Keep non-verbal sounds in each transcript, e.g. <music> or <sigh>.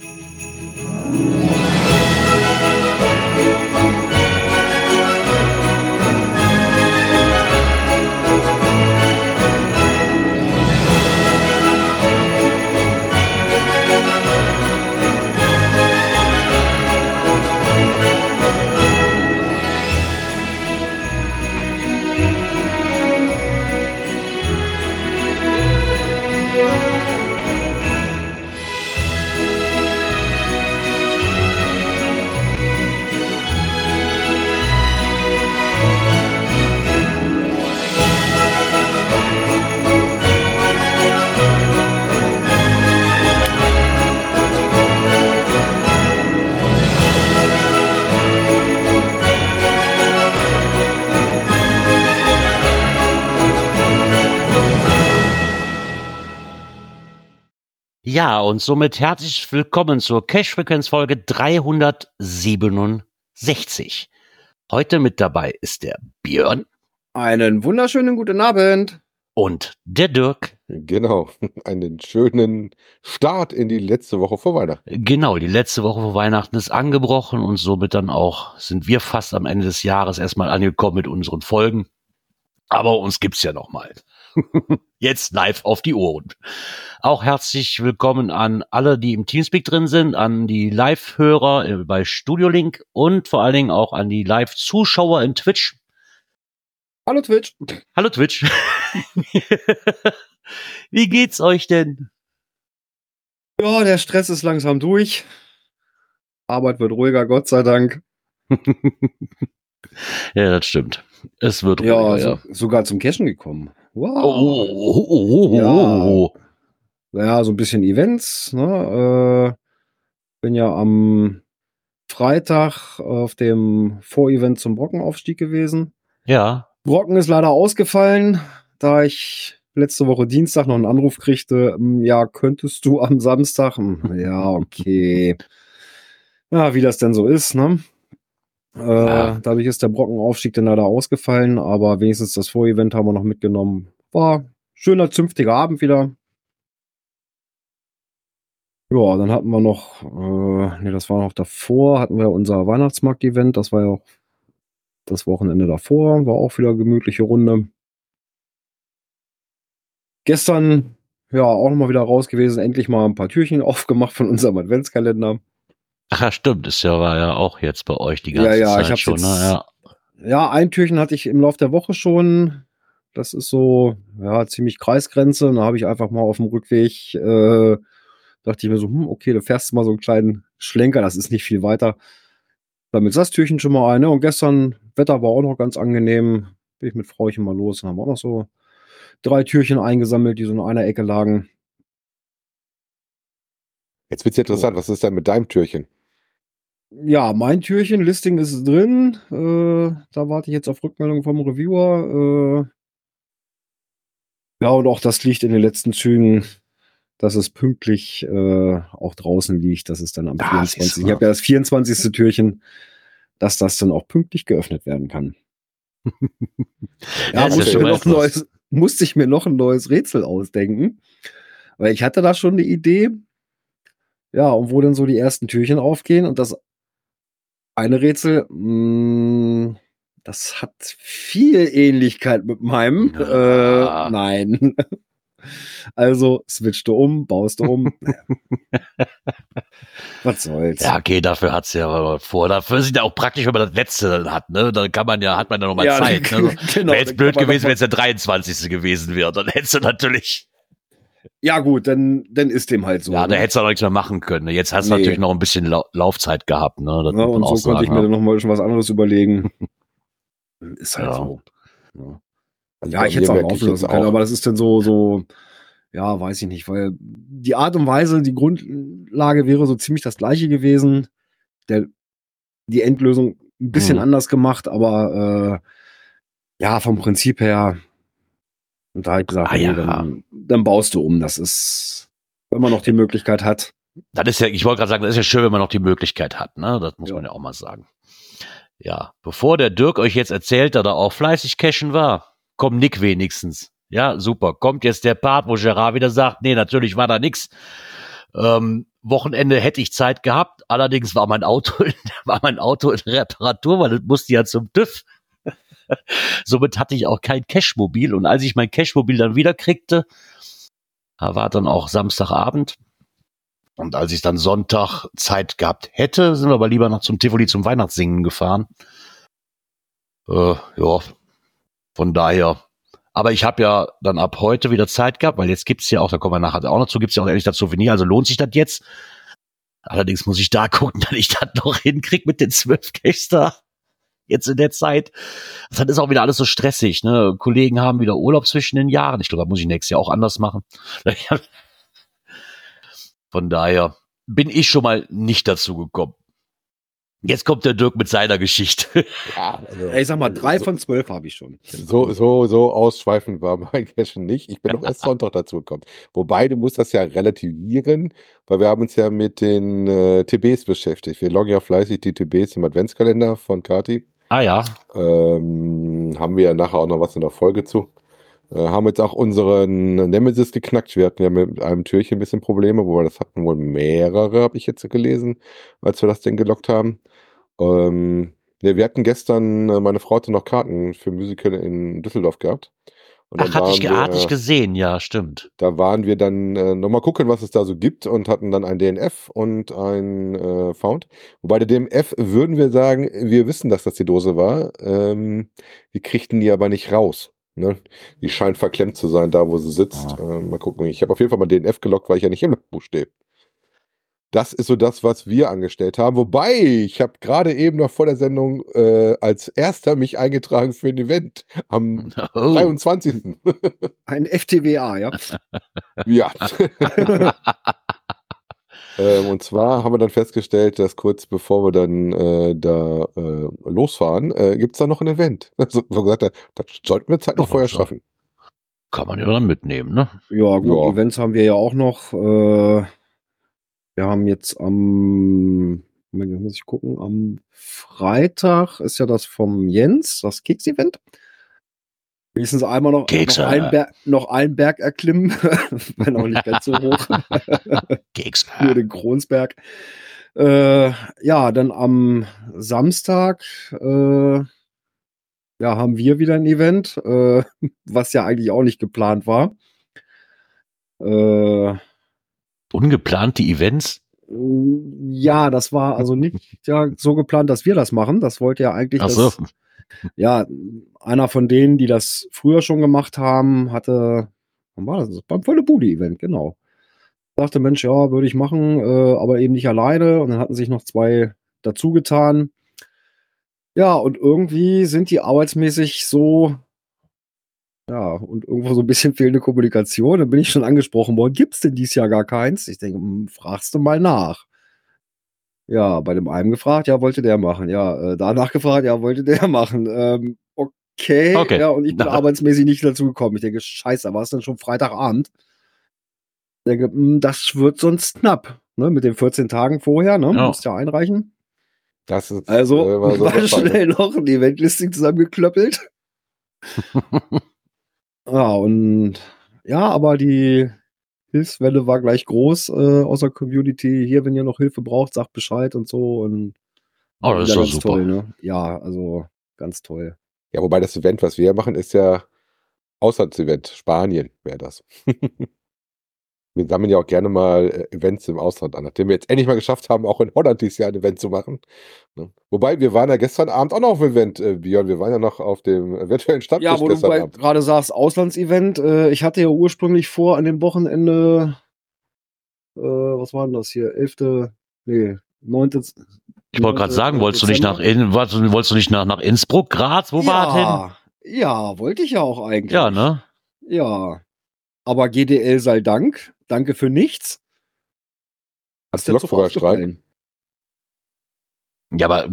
Música Ja, und somit herzlich willkommen zur Cash-Frequenz-Folge 367. Heute mit dabei ist der Björn. Einen wunderschönen guten Abend. Und der Dirk. Genau, <laughs> einen schönen Start in die letzte Woche vor Weihnachten. Genau, die letzte Woche vor Weihnachten ist angebrochen und somit dann auch sind wir fast am Ende des Jahres erstmal angekommen mit unseren Folgen. Aber uns gibt's ja noch mal. <laughs> Jetzt live auf die Ohren. Auch herzlich willkommen an alle, die im Teamspeak drin sind, an die Live-Hörer äh, bei Studio Link und vor allen Dingen auch an die Live-Zuschauer in Twitch. Hallo Twitch. Hallo Twitch. <laughs> Wie geht's euch denn? Ja, der Stress ist langsam durch. Arbeit wird ruhiger, Gott sei Dank. <laughs> ja, das stimmt. Es wird ja, ruhiger, so, ja. sogar zum Cashen gekommen. Wow. Oh, oh, oh, oh, ja. ja, so ein bisschen Events. Ne? Äh, bin ja am Freitag auf dem Vorevent zum Brockenaufstieg gewesen. Ja. Brocken ist leider ausgefallen, da ich letzte Woche Dienstag noch einen Anruf kriegte. Hm, ja, könntest du am Samstag? Hm, ja, okay. <laughs> Ja, wie das denn so ist, ne? Äh, dadurch ist der Brockenaufstieg dann leider ausgefallen, aber wenigstens das Vorevent haben wir noch mitgenommen. War schöner, zünftiger Abend wieder. Ja, dann hatten wir noch, äh, nee, das war noch davor, hatten wir unser Weihnachtsmarkt-Event, das war ja auch das Wochenende davor, war auch wieder eine gemütliche Runde. Gestern, ja, auch nochmal wieder raus gewesen, endlich mal ein paar Türchen <laughs> aufgemacht von unserem Adventskalender. Ach ja, stimmt. Das ja, war ja auch jetzt bei euch die ganze ja, ja, Zeit ich schon. Jetzt, ne? ja. ja, ein Türchen hatte ich im Laufe der Woche schon. Das ist so, ja, ziemlich Kreisgrenze. Und da habe ich einfach mal auf dem Rückweg, äh, dachte ich mir so, hm, okay, du fährst mal so einen kleinen Schlenker, das ist nicht viel weiter. Damit das Türchen schon mal ein. Ne? Und gestern, Wetter war auch noch ganz angenehm. Bin ich mit Frauchen mal los und haben auch noch so drei Türchen eingesammelt, die so in einer Ecke lagen. Jetzt wird's interessant, was ist denn mit deinem Türchen? Ja, mein Türchen, Listing ist drin. Äh, da warte ich jetzt auf Rückmeldung vom Reviewer. Äh, ja, und auch das liegt in den letzten Zügen, dass es pünktlich äh, auch draußen liegt. Das ist dann am Ah, 24. siehst du Ich habe ja das 24. Türchen, dass das dann auch pünktlich geöffnet werden kann. <laughs> Ja, Ja, ja musste, noch ein neues, musste ich mir noch ein neues Rätsel ausdenken. Weil ich hatte da schon eine Idee. Ja, und wo dann so die ersten Türchen aufgehen und das eine Rätsel, mh, das hat viel Ähnlichkeit mit meinem. Ja. Äh, nein. <laughs> Also switcht du um, baust du um. <laughs> Was soll's. Ja, okay, dafür hat's ja vor. Dafür ist es ja auch praktisch, wenn man das letzte hat, ne? Dann kann man ja, hat man ja noch mal Ja, Zeit. <laughs> Ne? genau, Wäre jetzt blöd gewesen, wenn es der 23. gewesen wäre. Dann hättest du natürlich, Ja, gut, dann, dann ist dem halt so. ja, da ne? hättest du auch nichts mehr machen können. ne? Jetzt hast du Nee. natürlich noch ein bisschen Lau Laufzeit gehabt, ne? Das Ja, und so konnte ich sagen, mir ne? dann noch mal schon was anderes überlegen. <laughs> Ist halt Ja. so. Ja, Also ja bei ich hätte es auch jetzt können, aber das ist dann so, so, ja, weiß ich nicht, weil die Art und Weise, die Grundlage wäre so ziemlich das gleiche gewesen. Der, die Endlösung ein bisschen Mhm. anders gemacht, aber äh, ja, vom Prinzip her. Und da habe ich gesagt, Ah, nee, ja. dann, dann baust du um. Das ist, wenn man noch die Möglichkeit hat. Das ist ja, ich wollte gerade sagen, das ist ja schön, wenn man noch die Möglichkeit hat, ne? Das muss Ja. man ja auch mal sagen. Ja, bevor der Dirk euch jetzt erzählt, dass er auch fleißig cashen war, komm Nick wenigstens. Ja, super. Kommt jetzt der Part, wo Gerard wieder sagt, nee, natürlich war da nix. Ähm, Wochenende hätte ich Zeit gehabt, allerdings war mein Auto, <laughs> war mein Auto in Reparatur, weil es musste ja zum TÜV. <laughs> Somit hatte ich auch kein Cashmobil und als ich mein Cashmobil dann wieder kriegte, war dann auch Samstagabend. Und als ich dann Sonntag Zeit gehabt hätte, sind wir aber lieber noch zum Tivoli zum Weihnachtssingen gefahren. Äh, ja, von daher. Aber ich habe ja dann ab heute wieder Zeit gehabt, weil jetzt gibt's ja auch, da kommen wir nachher auch noch zu, gibt's ja auch endlich das Souvenir, also lohnt sich das jetzt. Allerdings muss ich da <laughs> gucken, dass ich das noch hinkrieg mit den zwölf Gäster jetzt in der Zeit. Das ist auch wieder alles so stressig. Ne? Kollegen haben wieder Urlaub zwischen den Jahren. Ich glaube, da muss ich nächstes Jahr auch anders machen. <laughs> Von daher bin ich schon mal nicht dazu gekommen. Jetzt kommt der Dirk mit seiner Geschichte. <laughs> Ja, also, ich sag mal, drei so, von zwölf habe ich schon. So, so, so ausschweifend war mein <laughs> Cashen nicht. Ich bin noch erst Sonntag dazu gekommen. Wobei, du musst das ja relativieren, weil wir haben uns ja mit den äh, TBs beschäftigt. Wir loggen ja fleißig die TBs im Adventskalender von Kati. Ah ja. Ähm, haben wir ja nachher auch noch was in der Folge zu. Äh, haben jetzt auch unseren Nemesis geknackt. Wir hatten ja mit einem Türchen ein bisschen Probleme, wobei das hatten wohl mehrere, habe ich jetzt gelesen, als wir das Ding gelockt haben. Ähm, ja, wir hatten gestern, äh, meine Frau hatte noch Karten für Musical in Düsseldorf gehabt. Und Ach, hatte ich, wir, hatte ich gesehen, ja, stimmt. Da waren wir dann äh, nochmal gucken, was es da so gibt und hatten dann ein DNF und ein äh, Found. Wobei der DNF würden wir sagen, wir wissen, dass das die Dose war. Ähm, wir kriegten die aber nicht raus. Ne? Die scheint verklemmt zu sein, da wo sie sitzt. Ah. Äh, mal gucken. Ich habe auf jeden Fall mal DNF gelockt, weil ich ja nicht im Buch stehe. Das ist so das, was wir angestellt haben. Wobei, ich habe gerade eben noch vor der Sendung äh, als erster mich eingetragen für ein Event am <laughs> oh. 23. <laughs> Ein FTWA, ja? ja. <laughs> ähm, und zwar haben wir dann festgestellt, dass kurz bevor wir dann äh, da äh, losfahren, äh, gibt es da noch ein Event. Also, so gesagt, das sollten wir Zeit noch vorher schaffen. Kann man ja dann mitnehmen, ne? Ja, gut, ja. Events haben wir ja auch noch. Äh, wir haben jetzt am, Moment, muss ich gucken, am Freitag ist ja das vom Jens, das Keks-Event. Wenigstens einmal noch, Kekse. noch, einen Berg, noch einen Berg erklimmen, <laughs> wenn auch nicht ganz so hoch. <laughs> Kekse. <laughs> Nur den Kronsberg. Äh, ja, dann am Samstag äh, ja, haben wir wieder ein Event, äh, was ja eigentlich auch nicht geplant war. Äh, Ungeplante Events? Ja, das war also nicht <laughs> ja, so geplant, dass wir das machen. Das wollte ja eigentlich. Ach so. Das, ja, einer von denen, die das früher schon gemacht haben, hatte, wann war das? Beim Volle Bude-Event, genau. Sagte, Mensch, ja, würde ich machen, äh, aber eben nicht alleine. Und dann hatten sich noch zwei dazu getan. Ja, und irgendwie sind die arbeitsmäßig so ja, und irgendwo so ein bisschen fehlende Kommunikation. Dann bin ich schon angesprochen worden, gibt es denn dieses Jahr gar keins? Ich denke, hm, fragst du mal nach. Ja, bei dem einen gefragt, ja, wollte der machen. Ja, äh, danach gefragt, ja, wollte der <laughs> machen. Ähm, okay, okay, ja, und ich bin Na. <laughs> arbeitsmäßig nicht dazu gekommen. Ich denke, scheiße, war es dann schon Freitagabend? Ich denke, mh, hm, das wird sonst knapp, ne, mit den 14 Tagen vorher, ne, ja. musst ja einreichen. Das ist, also, äh, war, <laughs> so schnell noch ein Eventlisting zusammengeklöppelt. Ja, und ja, aber die Hilfswelle war gleich groß äh, aus der Community. Hier, wenn ihr noch Hilfe braucht, sagt Bescheid und so. Und oh, das ist doch super. Toll, ne? Ja, also ganz toll. Ja, wobei das Event, was wir machen, ist ja Auslandsevent. Spanien wäre das. <laughs> wir sammeln ja auch gerne mal äh, Events im Ausland an, nachdem wir jetzt endlich mal geschafft haben, auch in Holland dieses Jahr ein Event zu machen. Ne? Wobei, wir waren ja gestern Abend auch noch auf dem Event, äh, Björn. Wir waren ja noch auf dem <laughs> virtuellen Stammtisch Ja, wo du gerade sagst, Auslandsevent. Äh, ich hatte ja ursprünglich vor, an dem Wochenende, äh, was war denn das hier, 11., nee, 9. Ich wollte gerade sagen, wolltest du nicht nach, in, wolltest du nicht nach, nach Innsbruck, Graz, wo ja, war das hin? Ja, wollte ich ja auch eigentlich. Ja, ne? Ja. Aber GDL sei Dank. Danke für nichts. Hast du Lokführerstreik? Ja, aber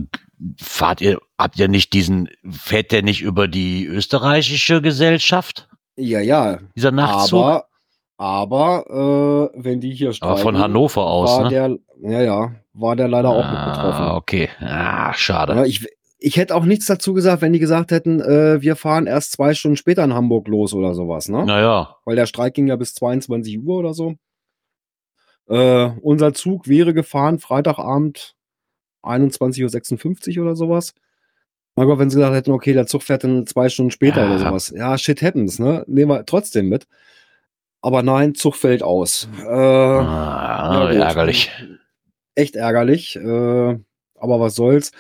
fahrt ihr, habt ihr nicht diesen, fährt der nicht über die österreichische Gesellschaft? Ja, ja. Dieser Nachtzug? Aber, aber äh, wenn die hier streiken, Aber von Hannover aus, ne? Der, ja, ja, war der leider auch mit betroffen. Ah, okay. Ah, schade. Ja, ich, ich hätte auch nichts dazu gesagt, wenn die gesagt hätten, äh, wir fahren erst zwei Stunden später in Hamburg los oder sowas, ne? Naja. Weil der Streik ging ja bis 22 Uhr oder so. Äh, unser Zug wäre gefahren, Freitagabend 21.56 Uhr oder sowas. Mein Gott, wenn sie gesagt hätten, okay, der Zug fährt dann zwei Stunden später Ja. oder sowas. Ja, shit happens, ne? Nehmen wir trotzdem mit. Aber nein, Zug fällt aus. Äh, Ah, ja, ärgerlich. Echt ärgerlich. Äh, aber was soll's.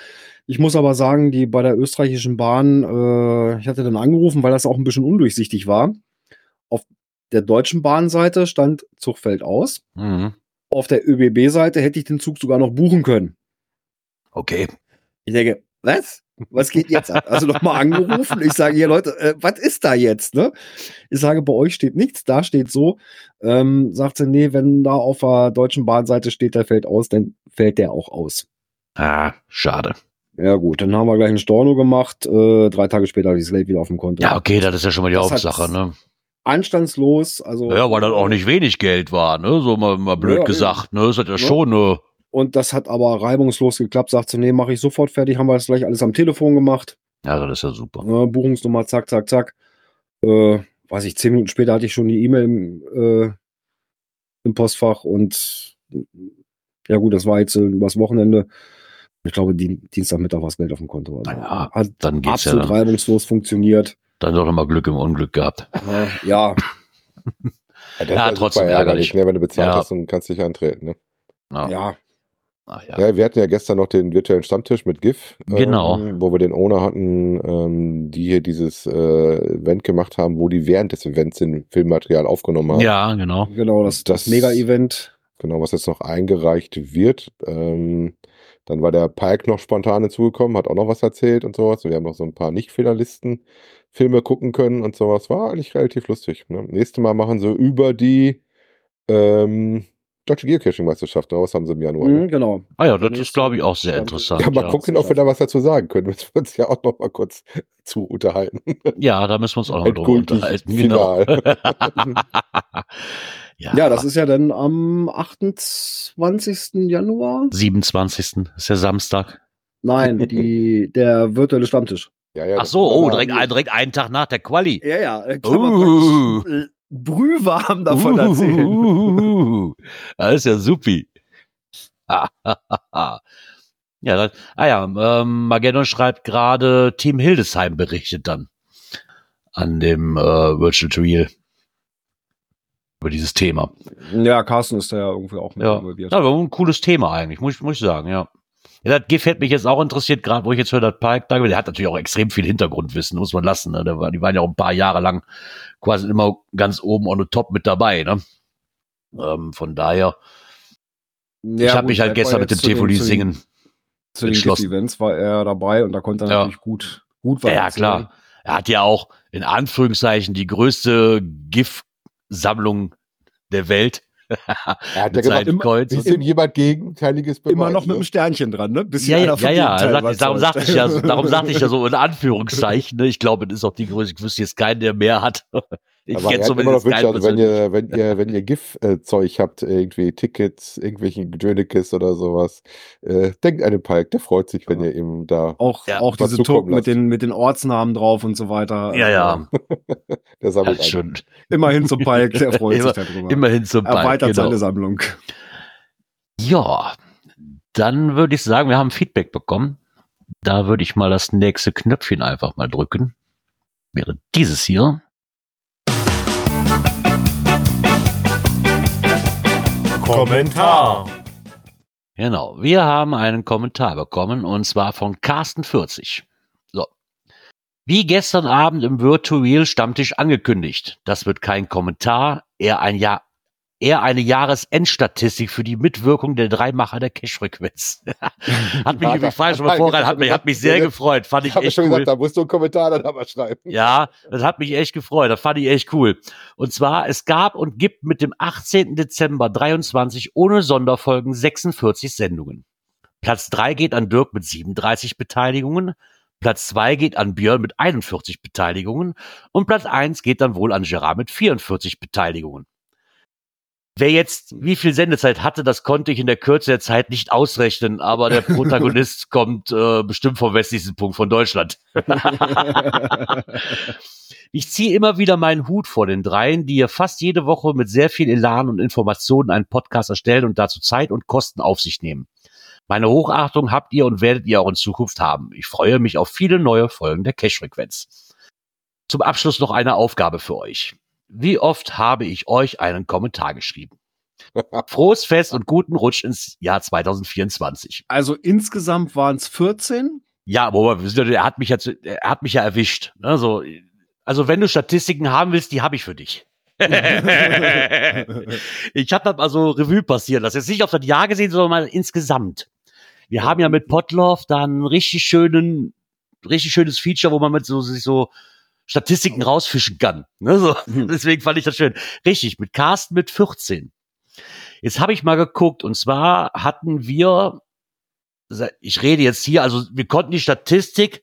Ich muss aber sagen, die bei der österreichischen Bahn, äh, ich hatte dann angerufen, weil das auch ein bisschen undurchsichtig war. Auf der deutschen Bahnseite stand Zug fällt aus. Mhm. Auf der ÖBB-Seite hätte ich den Zug sogar noch buchen können. Okay. Ich denke, was? Was geht jetzt ab? Also nochmal angerufen. Ich sage, hier Leute, äh, was ist da jetzt? Ne? Ich sage, bei euch steht nichts, da steht so. Ähm, sagt sie, nee, wenn da auf der deutschen Bahnseite steht, der fällt aus, dann fällt der auch aus. Ah, schade. Ja gut, dann haben wir gleich einen Storno gemacht. Äh, drei Tage später habe ich das Geld wieder auf dem Konto. Ja, okay, das ist ja schon mal die Das Hauptsache, ne? Anstandslos. Also, Ja, weil das auch nicht wenig Geld war, ne? So mal, mal blöd Ja, gesagt, ne? Das hat ja, Ja. schon, ne? Und das hat aber reibungslos geklappt. Sagt sie, nee, mache ich sofort fertig. Haben wir das gleich alles am Telefon gemacht. Ja, das ist ja super. Äh, Buchungsnummer, zack, zack, zack. Äh, weiß ich, zehn Minuten später hatte ich schon die E-Mail im, äh, im Postfach und ja gut, das war jetzt äh, übers Wochenende. Ich glaube, die, Dienstagmittag war das Geld auf dem Konto. Also, Naja, hat Dann geht's ja absolut dann, reibungslos funktioniert. dann doch nochmal Glück im Unglück gehabt. Ja, Ja, <laughs> ist trotzdem ärgerlich. ne, wenn du bezahlt Ja. hast und kannst dich antreten. Ne? Ja. ja, Ach, ja. Ja, wir hatten ja gestern noch den virtuellen Stammtisch mit GIF, Genau. ähm, wo wir den Owner hatten, ähm, die hier dieses äh, Event gemacht haben, wo die während des Events den Filmmaterial aufgenommen haben. ja, genau. genau, das, das, Das- Mega-Event. Genau, was jetzt noch eingereicht wird. Ähm, dann war der Pike noch spontan hinzugekommen, hat auch noch was erzählt und sowas. Und wir haben noch so ein paar Nicht-Fehlerlisten Filme gucken können und sowas. War eigentlich relativ lustig. Ne? Nächstes Mal machen sie über die ähm, Deutsche Geocaching-Meisterschaft. Ne? Was haben sie im Januar? Mhm, Ne? genau. Ah ja, das ist, glaube ich, auch sehr interessant. Ja, mal Ja, gucken, ob wir da was dazu sagen können. <laughs> Müssen wir uns ja auch noch mal kurz zu unterhalten. ja da müssen wir uns auch noch drüber unterhalten. Genau. <laughs> <laughs> ja, Ja, das ist ja dann am 28. Januar. 27. ist der Samstag. Nein, die, der virtuelle Stammtisch. Ja, ja, Ach so, oh, direkt, direkt einen Tag nach der Quali. Ja, ja, äh, Uh. Brühwarm davon erzählen. Uh, <laughs> das ist ja supi. <laughs> ja, das, ah ja, ähm, Mageddon schreibt gerade, Team Hildesheim berichtet dann an dem äh, Virtual Trial über dieses Thema. Ja, Carsten ist da ja irgendwie auch mit Ja, involviert. ja aber ein cooles Thema eigentlich, muss, ich- muss ich sagen, ja. Ja, das GIF hätte mich jetzt auch interessiert, gerade wo ich jetzt höre, dass Pike da der hat natürlich auch extrem viel Hintergrundwissen, muss man lassen. Ne? War, die waren ja auch ein paar Jahre lang quasi immer ganz oben on the top mit dabei. Ne? Ähm, von daher, Ja, ich habe mich halt gestern mit dem Tivoli singen. Zu den. Events war er dabei und da konnte er Ja. natürlich gut, gut was Ja, ja, klar. Er hat ja auch in Anführungszeichen die größte GIF-Sammlung der Welt. <laughs> Er hat ja gesagt, immer- denn jemand Gegenteiliges beweisen, Immer noch mit ne? einem Sternchen dran, ne? Bis Ja, ja, ja, ja. Sagt, darum sagte ich ja, so- <laughs> darum sagte ich ja so in Anführungszeichen. Ne? Ich glaube, das ist auch die größte. Ich wüsste jetzt keinen, der mehr hat. Ich Aber kenne er hat immer noch Wünsche, also wenn ihr, wenn ihr, wenn ihr GIF-Zeug habt, irgendwie Tickets, irgendwelchen Dönekes oder sowas, äh, denkt an den Palk, der freut sich, wenn Ja. ihr ihm da, Auch, Ja, auch diese Token mit den, mit den Ortsnamen drauf und so weiter. Ja, ja. <laughs> der Ja, sammelt ist ein. schon Immerhin zum Palk, der <laughs> freut Immer- sich darüber. immerhin zum Ball. Erweitert Genau. seine Sammlung. Ja, dann würde ich sagen, wir haben Feedback bekommen. Da würde ich mal das nächste Knöpfchen einfach mal drücken. Wäre dieses hier. Kommentar. Genau, wir haben einen Kommentar bekommen und zwar von Carsten40. So. Wie gestern Abend im Virtual Stammtisch angekündigt. Das wird kein Kommentar, eher ein Jahr, eher eine Jahresendstatistik für die Mitwirkung der Dreimacher der Cache-Frequenz. <laughs> hat mich übrigens falsch schon mal vorgereiht, hat mich, hat mich sehr gefreut, fand Ich ich echt schon cool. gesagt, da musst du einen Kommentar dann aber schreiben. Ja, das hat mich echt gefreut. Das fand ich echt cool. Und zwar, es gab und gibt mit dem 18. Dezember 23 ohne Sonderfolgen 46 Sendungen. Platz 3 geht an Dirk mit 37 Beteiligungen. Platz 2 geht an Björn mit 41 Beteiligungen. Und Platz 1 geht dann wohl an Gerard mit 44 Beteiligungen. Wer jetzt wie viel Sendezeit hatte, das konnte ich in der Kürze der Zeit nicht ausrechnen, aber der <laughs> Protagonist kommt äh, bestimmt vom westlichsten Punkt von Deutschland. <laughs> ich ziehe immer wieder meinen Hut vor den dreien, die hier fast jede Woche mit sehr viel Elan und Informationen einen Podcast erstellen und dazu Zeit und Kosten auf sich nehmen. Meine Hochachtung habt ihr und werdet ihr auch in Zukunft haben. Ich freue mich auf viele neue Folgen der Cash-Frequenz. Zum Abschluss noch eine Aufgabe für euch. Wie oft habe ich euch einen Kommentar geschrieben? Frohes Fest und guten Rutsch ins Jahr 2024. Also insgesamt waren es 14. Ja, aber er hat mich jetzt, er hat mich ja erwischt. Also, also wenn du Statistiken haben willst, die habe ich für dich. <laughs> ich habe das mal so Revue passieren lassen. Jetzt nicht auf das Jahr gesehen, sondern mal insgesamt. Wir haben ja mit Potloff da einen richtig schönen, richtig schönes Feature, wo man mit so sich so Statistiken rausfischen kann. Ne, so. Mhm. <laughs> Deswegen fand ich das schön. Richtig, mit Carsten mit 14. Jetzt habe ich mal geguckt und zwar hatten wir, ich rede jetzt hier, also wir konnten die Statistik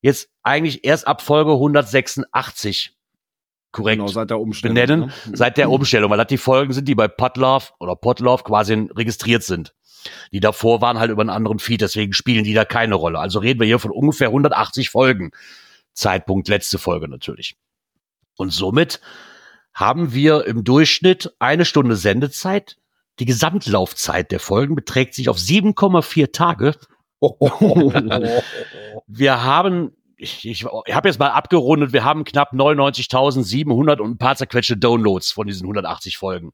jetzt eigentlich erst ab Folge 186 korrekt genau, seit der Umstellung, benennen, ne? seit der Umstellung, weil das die Folgen sind, die bei Potlove oder Potlove quasi registriert sind. Die davor waren halt über einen anderen Feed, deswegen spielen die da keine Rolle. Also reden wir hier von ungefähr 180 Folgen. Zeitpunkt letzte Folge natürlich. Und somit haben wir im Durchschnitt eine Stunde Sendezeit. Die Gesamtlaufzeit der Folgen beträgt sich auf 7,4 Tage. <laughs> wir haben, ich, ich, ich habe jetzt mal abgerundet, wir haben knapp 99.700 und ein paar zerquetschte Downloads von diesen 180 Folgen.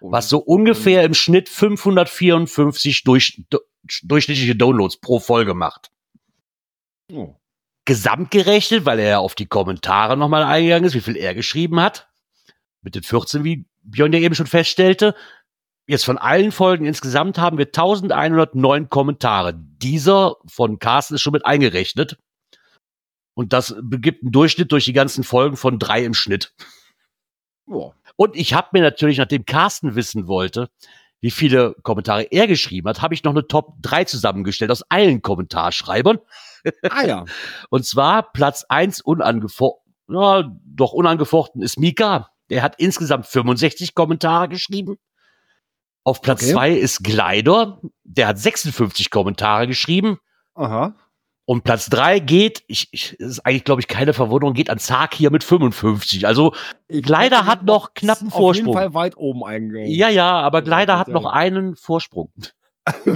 Was so ungefähr im Schnitt 554 durch, durchschnittliche Downloads pro Folge macht. Oh gesamtgerechnet, weil er ja auf die Kommentare nochmal eingegangen ist, wie viel er geschrieben hat. Mit den 14, wie Björn ja eben schon feststellte. Jetzt von allen Folgen insgesamt haben wir 1109 Kommentare. Dieser von Carsten ist schon mit eingerechnet. Und das begibt einen Durchschnitt durch die ganzen Folgen von drei im Schnitt. Oh. Und ich habe mir natürlich, nachdem Carsten wissen wollte, wie viele Kommentare er geschrieben hat, habe ich noch eine Top 3 zusammengestellt aus allen Kommentarschreibern. Ah ja. <laughs> Und zwar Platz eins unangefochten, ja, doch unangefochten ist Mika. Der hat insgesamt 65 Kommentare geschrieben. Auf Platz okay. zwei ist Glider. Der hat 56 Kommentare geschrieben. Aha. Und Platz drei geht, ich, ich ist eigentlich, glaube ich, keine Verwunderung, geht an Zark hier mit 55. Also Glider hat noch knapp einen Vorsprung. Auf jeden Fall weit oben eingegangen. Ja, ja, aber Glider hat noch einen Vorsprung. <laughs>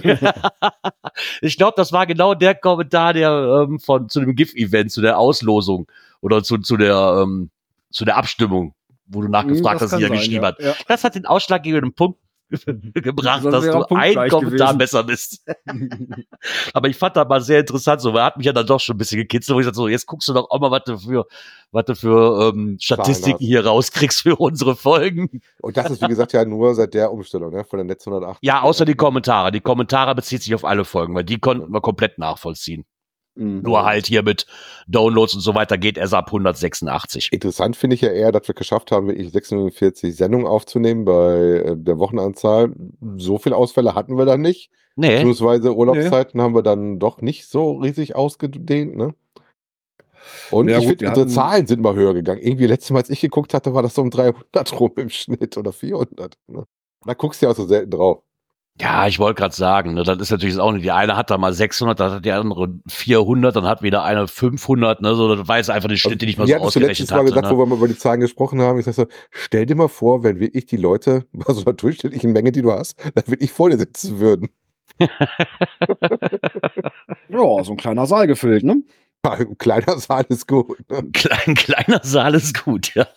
ich glaube, das war genau der Kommentar, der ähm, von zu dem GIF-Event, zu der Auslosung oder zu, zu der ähm, zu der Abstimmung, wo du nachgefragt das hast, die er geschrieben ja. hat. Ja. Das hat den ausschlaggebenden Punkt <laughs> gebracht, dass du ein Kommentar gewesen. besser bist. <laughs> Aber ich fand das mal sehr interessant, so, er hat mich ja dann doch schon ein bisschen gekitzelt, wo ich sagte, so, jetzt guckst du doch auch mal, was du für, was du für ähm, Statistiken hier rauskriegst für unsere Folgen. Und das ist, wie gesagt, ja nur seit der Umstellung, ne, von der Netz 108. Ja, außer die Kommentare. Die Kommentare bezieht sich auf alle Folgen, weil die konnten wir komplett nachvollziehen. Mhm. Nur halt hier mit Downloads und so weiter geht er ab 186. Interessant finde ich ja eher, dass wir geschafft haben, wirklich 46 Sendungen aufzunehmen bei äh, der Wochenanzahl. So viele Ausfälle hatten wir dann nicht. Nee. Beziehungsweise Urlaubszeiten nee. haben wir dann doch nicht so riesig ausgedehnt, ne? Und ja, ich finde, unsere Zahlen sind mal höher gegangen. Irgendwie letztes Mal, als ich geguckt hatte, war das so um 300 rum im Schnitt oder 400. Ne? Da guckst du ja auch so selten drauf. Ja, ich wollte gerade sagen, ne, das ist natürlich auch nicht, die eine hat da mal 600, dann hat die andere 400, dann hat wieder eine 500, ne, so, das war jetzt einfach die Schnitte, die ich mal so ausgerechnet habe. Mal gesagt, ne? wo wir mal über die Zahlen gesprochen haben, ich sag so, stell dir mal vor, wenn wirklich die Leute <laughs> bei so einer durchschnittlichen Menge, die du hast, dann wirklich vor dir sitzen würden. <laughs> <laughs> ja, so ein kleiner Saal gefüllt, ne? Ja, ein kleiner Saal ist gut. Ne? Klein, kleiner Saal ist gut, ja.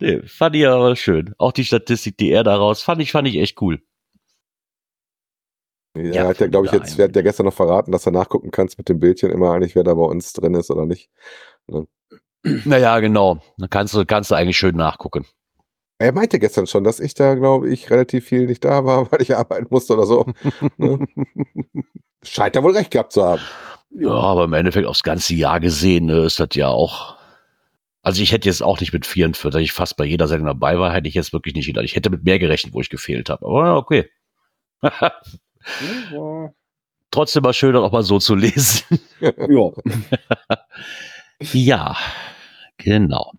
Nee, fand ich aber schön. Auch die Statistik, die er daraus, fand ich, fand ich echt cool. Er ja, hat ja, glaube ich, jetzt, wer hat ja gestern noch verraten, dass du nachgucken kannst mit dem Bildchen immer eigentlich, wer da bei uns drin ist oder nicht. Ne? Naja, genau. Dann kannst du, kannst du eigentlich schön nachgucken. Er meinte gestern schon, dass ich da, glaube ich, relativ viel nicht da war, <laughs> weil ich arbeiten musste oder so. ne? <laughs> Scheint er wohl recht gehabt zu haben. Ja, aber im Endeffekt aufs ganze Jahr gesehen ne, ist das ja auch. Also ich hätte jetzt auch nicht mit 44, da ich fast bei jeder Sendung dabei war, hätte ich jetzt wirklich nicht gedacht. Ich hätte mit mehr gerechnet, wo ich gefehlt habe. Aber okay. <laughs> Ja. Trotzdem mal schön, auch mal so zu lesen. <laughs> ja. ja, genau.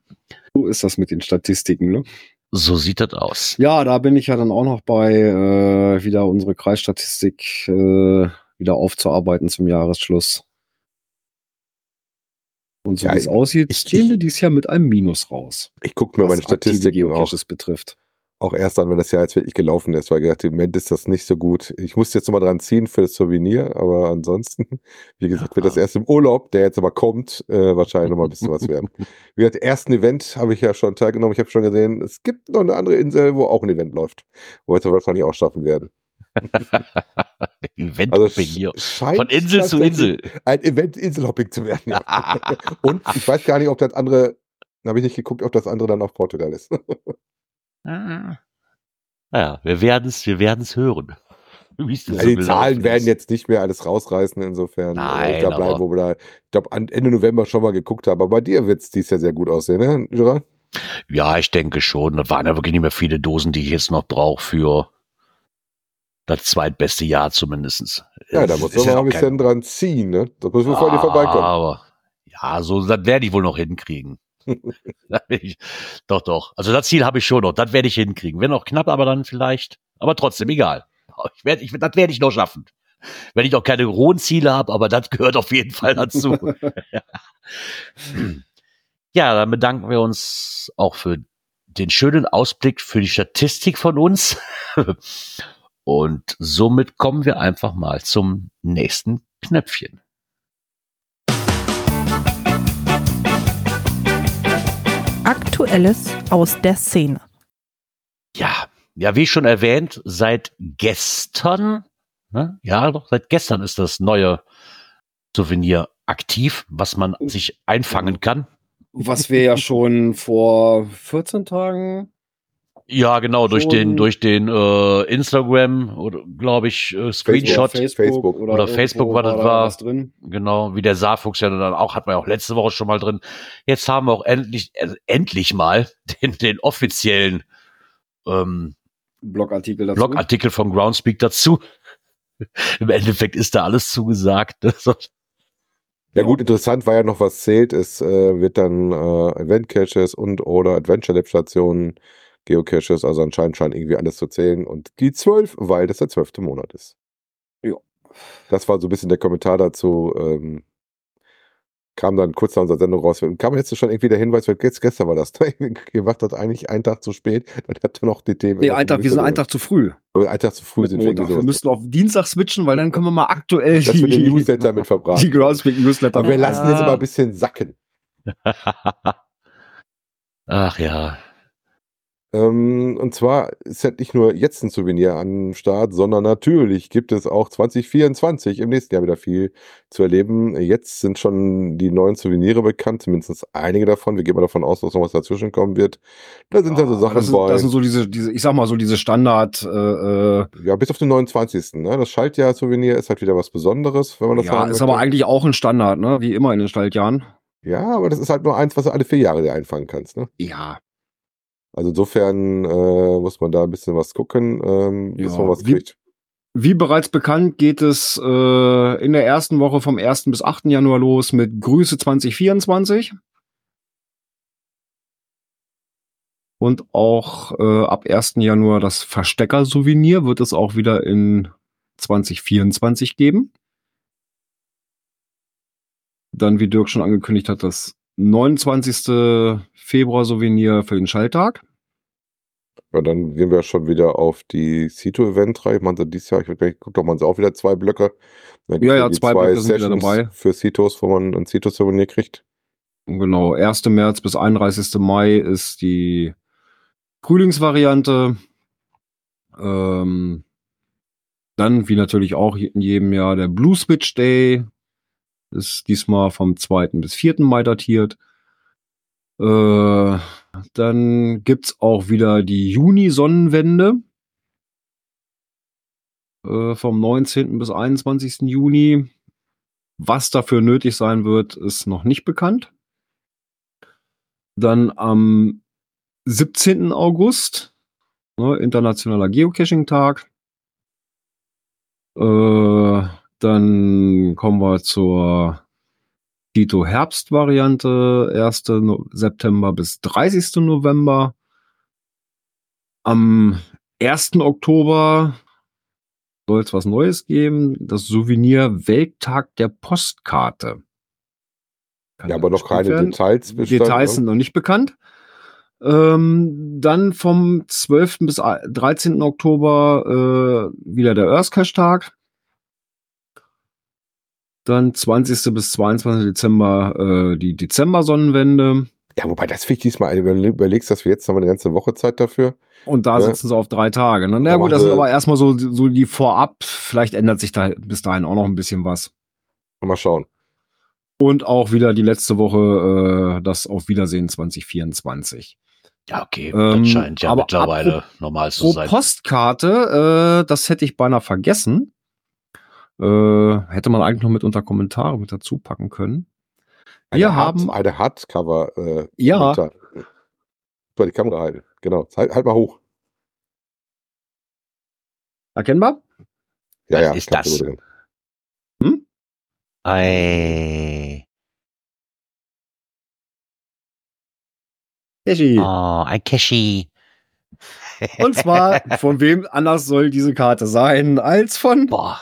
So ist das mit den Statistiken, ne? So sieht das aus. Ja, da bin ich ja dann auch noch bei, äh, wieder unsere Kreisstatistik äh, wieder aufzuarbeiten zum Jahresschluss. Und so Ja, wie es aussieht, ich- gehen wir dieses Jahr mit einem Minus raus. Ich gucke mir meine Statistiken auch, betrifft. Auch erst an, wenn das Jahr jetzt wirklich gelaufen ist, weil ich gedacht, im Moment ist das nicht so gut. Ich muss jetzt nochmal dran ziehen für das Souvenir, aber ansonsten, <laughs> wie gesagt, wird das erst im Urlaub, der jetzt aber kommt, äh, wahrscheinlich nochmal ein bisschen was werden. <laughs> Wie gesagt, ersten Event habe ich ja schon teilgenommen. Ich habe schon gesehen, es gibt noch eine andere Insel, wo auch ein Event läuft, wo wir es wahrscheinlich auch schaffen werden. <laughs> Event Also hier. Von Insel zu Insel. ein Event-Inselhopping zu werden. Ja. Und ich weiß gar nicht, ob das andere, habe ich nicht geguckt, ob das andere dann auf Portugal ist. Ah. Naja, wir werden es wir werden's hören. <laughs> Ja, so die Zahlen werden jetzt nicht mehr alles rausreißen, insofern Nein, äh, da bleiben, aber- wo wir da, ich glaube, Ende November schon mal geguckt haben. Aber bei dir wird es dies Jahr sehr gut aussehen, ne, Gerard? Ja, ich denke schon. Das waren ja wirklich nicht mehr viele Dosen, die ich jetzt noch brauche für das zweitbeste Jahr zumindestens. Ja, da muss man auch ein bisschen dran ziehen, ne? Da müssen wir vor dir vorbeikommen. Aber ja, so das werde ich wohl noch hinkriegen. <laughs> Ich, doch, doch. Also das Ziel habe ich schon noch. Das werde ich hinkriegen. Wenn auch knapp, aber dann vielleicht. Aber trotzdem egal. <laughs> Ich werd, ich, das werde ich noch schaffen. Wenn ich noch keine hohen Ziele habe, aber das gehört auf jeden Fall dazu. <laughs> ja, dann bedanken wir uns auch für den schönen Ausblick für die Statistik von uns. Und somit kommen wir einfach mal zum nächsten Knöpfchen. Aktuelles aus der Szene. Ja, ja, wie schon erwähnt, seit gestern, ne? ja, doch, seit gestern ist das neue Souvenir aktiv, was man sich einfangen kann. Was wir ja schon vor 14 Tagen Ja, genau, durch den, durch den äh, Instagram oder glaube ich, äh, Screenshot, Facebook, Facebook oder, oder Facebook war das da war. was drin. genau, wie der Saarfuchs ja dann auch, hat man ja auch letzte Woche schon mal drin. Jetzt haben wir auch endlich, äh, endlich mal <laughs> den, den offiziellen ähm, Blogartikel dazu. Blogartikel von Groundspeak dazu. <laughs> Im Endeffekt ist da alles zugesagt. <laughs> Ja gut, interessant war ja noch, was zählt. Es äh, wird dann äh, Event-Caches und oder Adventure-Lab-Stationen, Geocaches, also anscheinend scheint irgendwie alles zu zählen. Und die zwölf, weil das der zwölfte Monat ist. Ja. Das war so ein bisschen der Kommentar dazu. Ähm, kam dann kurz nach unserer Sendung raus. Kam jetzt schon irgendwie der Hinweis, weil jetzt, gestern war das, ihr macht das eigentlich einen Tag zu spät, dann habt ihr noch die Themen. Nee, einen Tag, wir sind einen Tag zu früh. Einen Tag zu früh mit sind wir Montag. Wir sowas. müssen auf Dienstag switchen, weil dann können wir mal aktuell Dass wir den <laughs> Newsletter mit verbraten. die Groundspeak Newsletter. Aber wir lassen jetzt immer ein bisschen sacken. <laughs> ach ja. Ähm, und zwar ist halt nicht nur jetzt ein Souvenir am Start, sondern natürlich gibt es auch 2024 im nächsten Jahr wieder viel zu erleben. Jetzt sind schon die neuen Souvenire bekannt, mindestens einige davon. Wir gehen mal davon aus, dass noch was dazwischen kommen wird. Da sind also Sachen das, sind, bei. das sind so diese, diese, ich sag mal so diese Standard, äh, äh, ja, bis auf den 29. Ne? Das Schaltjahr-Souvenir ist halt wieder was Besonderes, wenn man das ja, ist möchte. aber eigentlich auch ein Standard, ne? Wie immer in den Schaltjahren. Ja, aber das ist halt nur eins, was du alle vier Jahre dir einfangen kannst. Ne? Ja. Also insofern äh, muss man da ein bisschen was gucken, ähm, bis Ja, man was wie- kriegt. Wie bereits bekannt geht es äh, in der ersten Woche vom 1. bis 8. Januar los mit Grüße 2024. Und auch äh, ab 1. Januar das Verstecker-Souvenir wird es auch wieder in 2024 geben. Dann, wie Dirk schon angekündigt hat, das 29. Februar-Souvenir für den Schalltag. Ja, dann gehen wir schon wieder auf die Cito-Event-Reihe. Man sagt dieses Jahr, ich geguckt, ob man auch wieder zwei Blöcke. Dann Ja, ja, zwei Blöcke sind wieder dabei. Für Citos, wo man ein Cito-Souvenir kriegt. Genau, 1. März bis 31. Mai ist die Frühlingsvariante. Ähm, dann, wie natürlich auch in jedem Jahr, der Blue Switch Day. Ist diesmal vom 2. bis 4. Mai datiert. Äh, dann gibt's auch wieder die Juni-Sonnenwende. Äh, vom 19. bis 21. Juni. Was dafür nötig sein wird, ist noch nicht bekannt. Dann am 17. August, ne, Internationaler Geocaching-Tag. Äh, dann kommen wir zur Tito Herbst-Variante, 1. No September bis 30. November. am 1. Oktober soll es was Neues geben. Das Souvenir Welttag der Postkarte. Kann Ja, aber noch keine werden. Details. bis dann, Details ne? sind noch nicht bekannt. Ähm, dann vom 12. bis 13. Oktober äh, wieder der Earthcash-Tag. Dann 20. bis 22. Dezember äh, die Dezember-Sonnenwende. Ja, wobei das finde ich diesmal, wenn du überlegst, dass wir jetzt nochmal eine ganze Woche Zeit dafür. Und da Ja. sitzen sie auf drei Tage. Ne? Na Da gut, machen das sind aber erstmal so, so die Vorab. Vielleicht ändert sich da bis dahin auch noch ein bisschen was. Mal schauen. Und auch wieder die letzte Woche äh, das Auf Wiedersehen 2024. Ja, okay. Ähm, das scheint ja aber mittlerweile normal zu sein. Postkarte, äh, das hätte ich beinahe vergessen. Äh, hätte man eigentlich noch mit unter Kommentare mit dazu packen können. Wir Eine haben, Hard, eine Hardcover. Äh, Ja. Kommentar. Soll die Kamera halten. Genau. Halt, halt mal hoch. erkennbar? Ja, Was ja. ist das? drin. Ei. Eschi. Oh, ein Cashy. Und zwar, von wem anders soll diese Karte sein, als von Boah,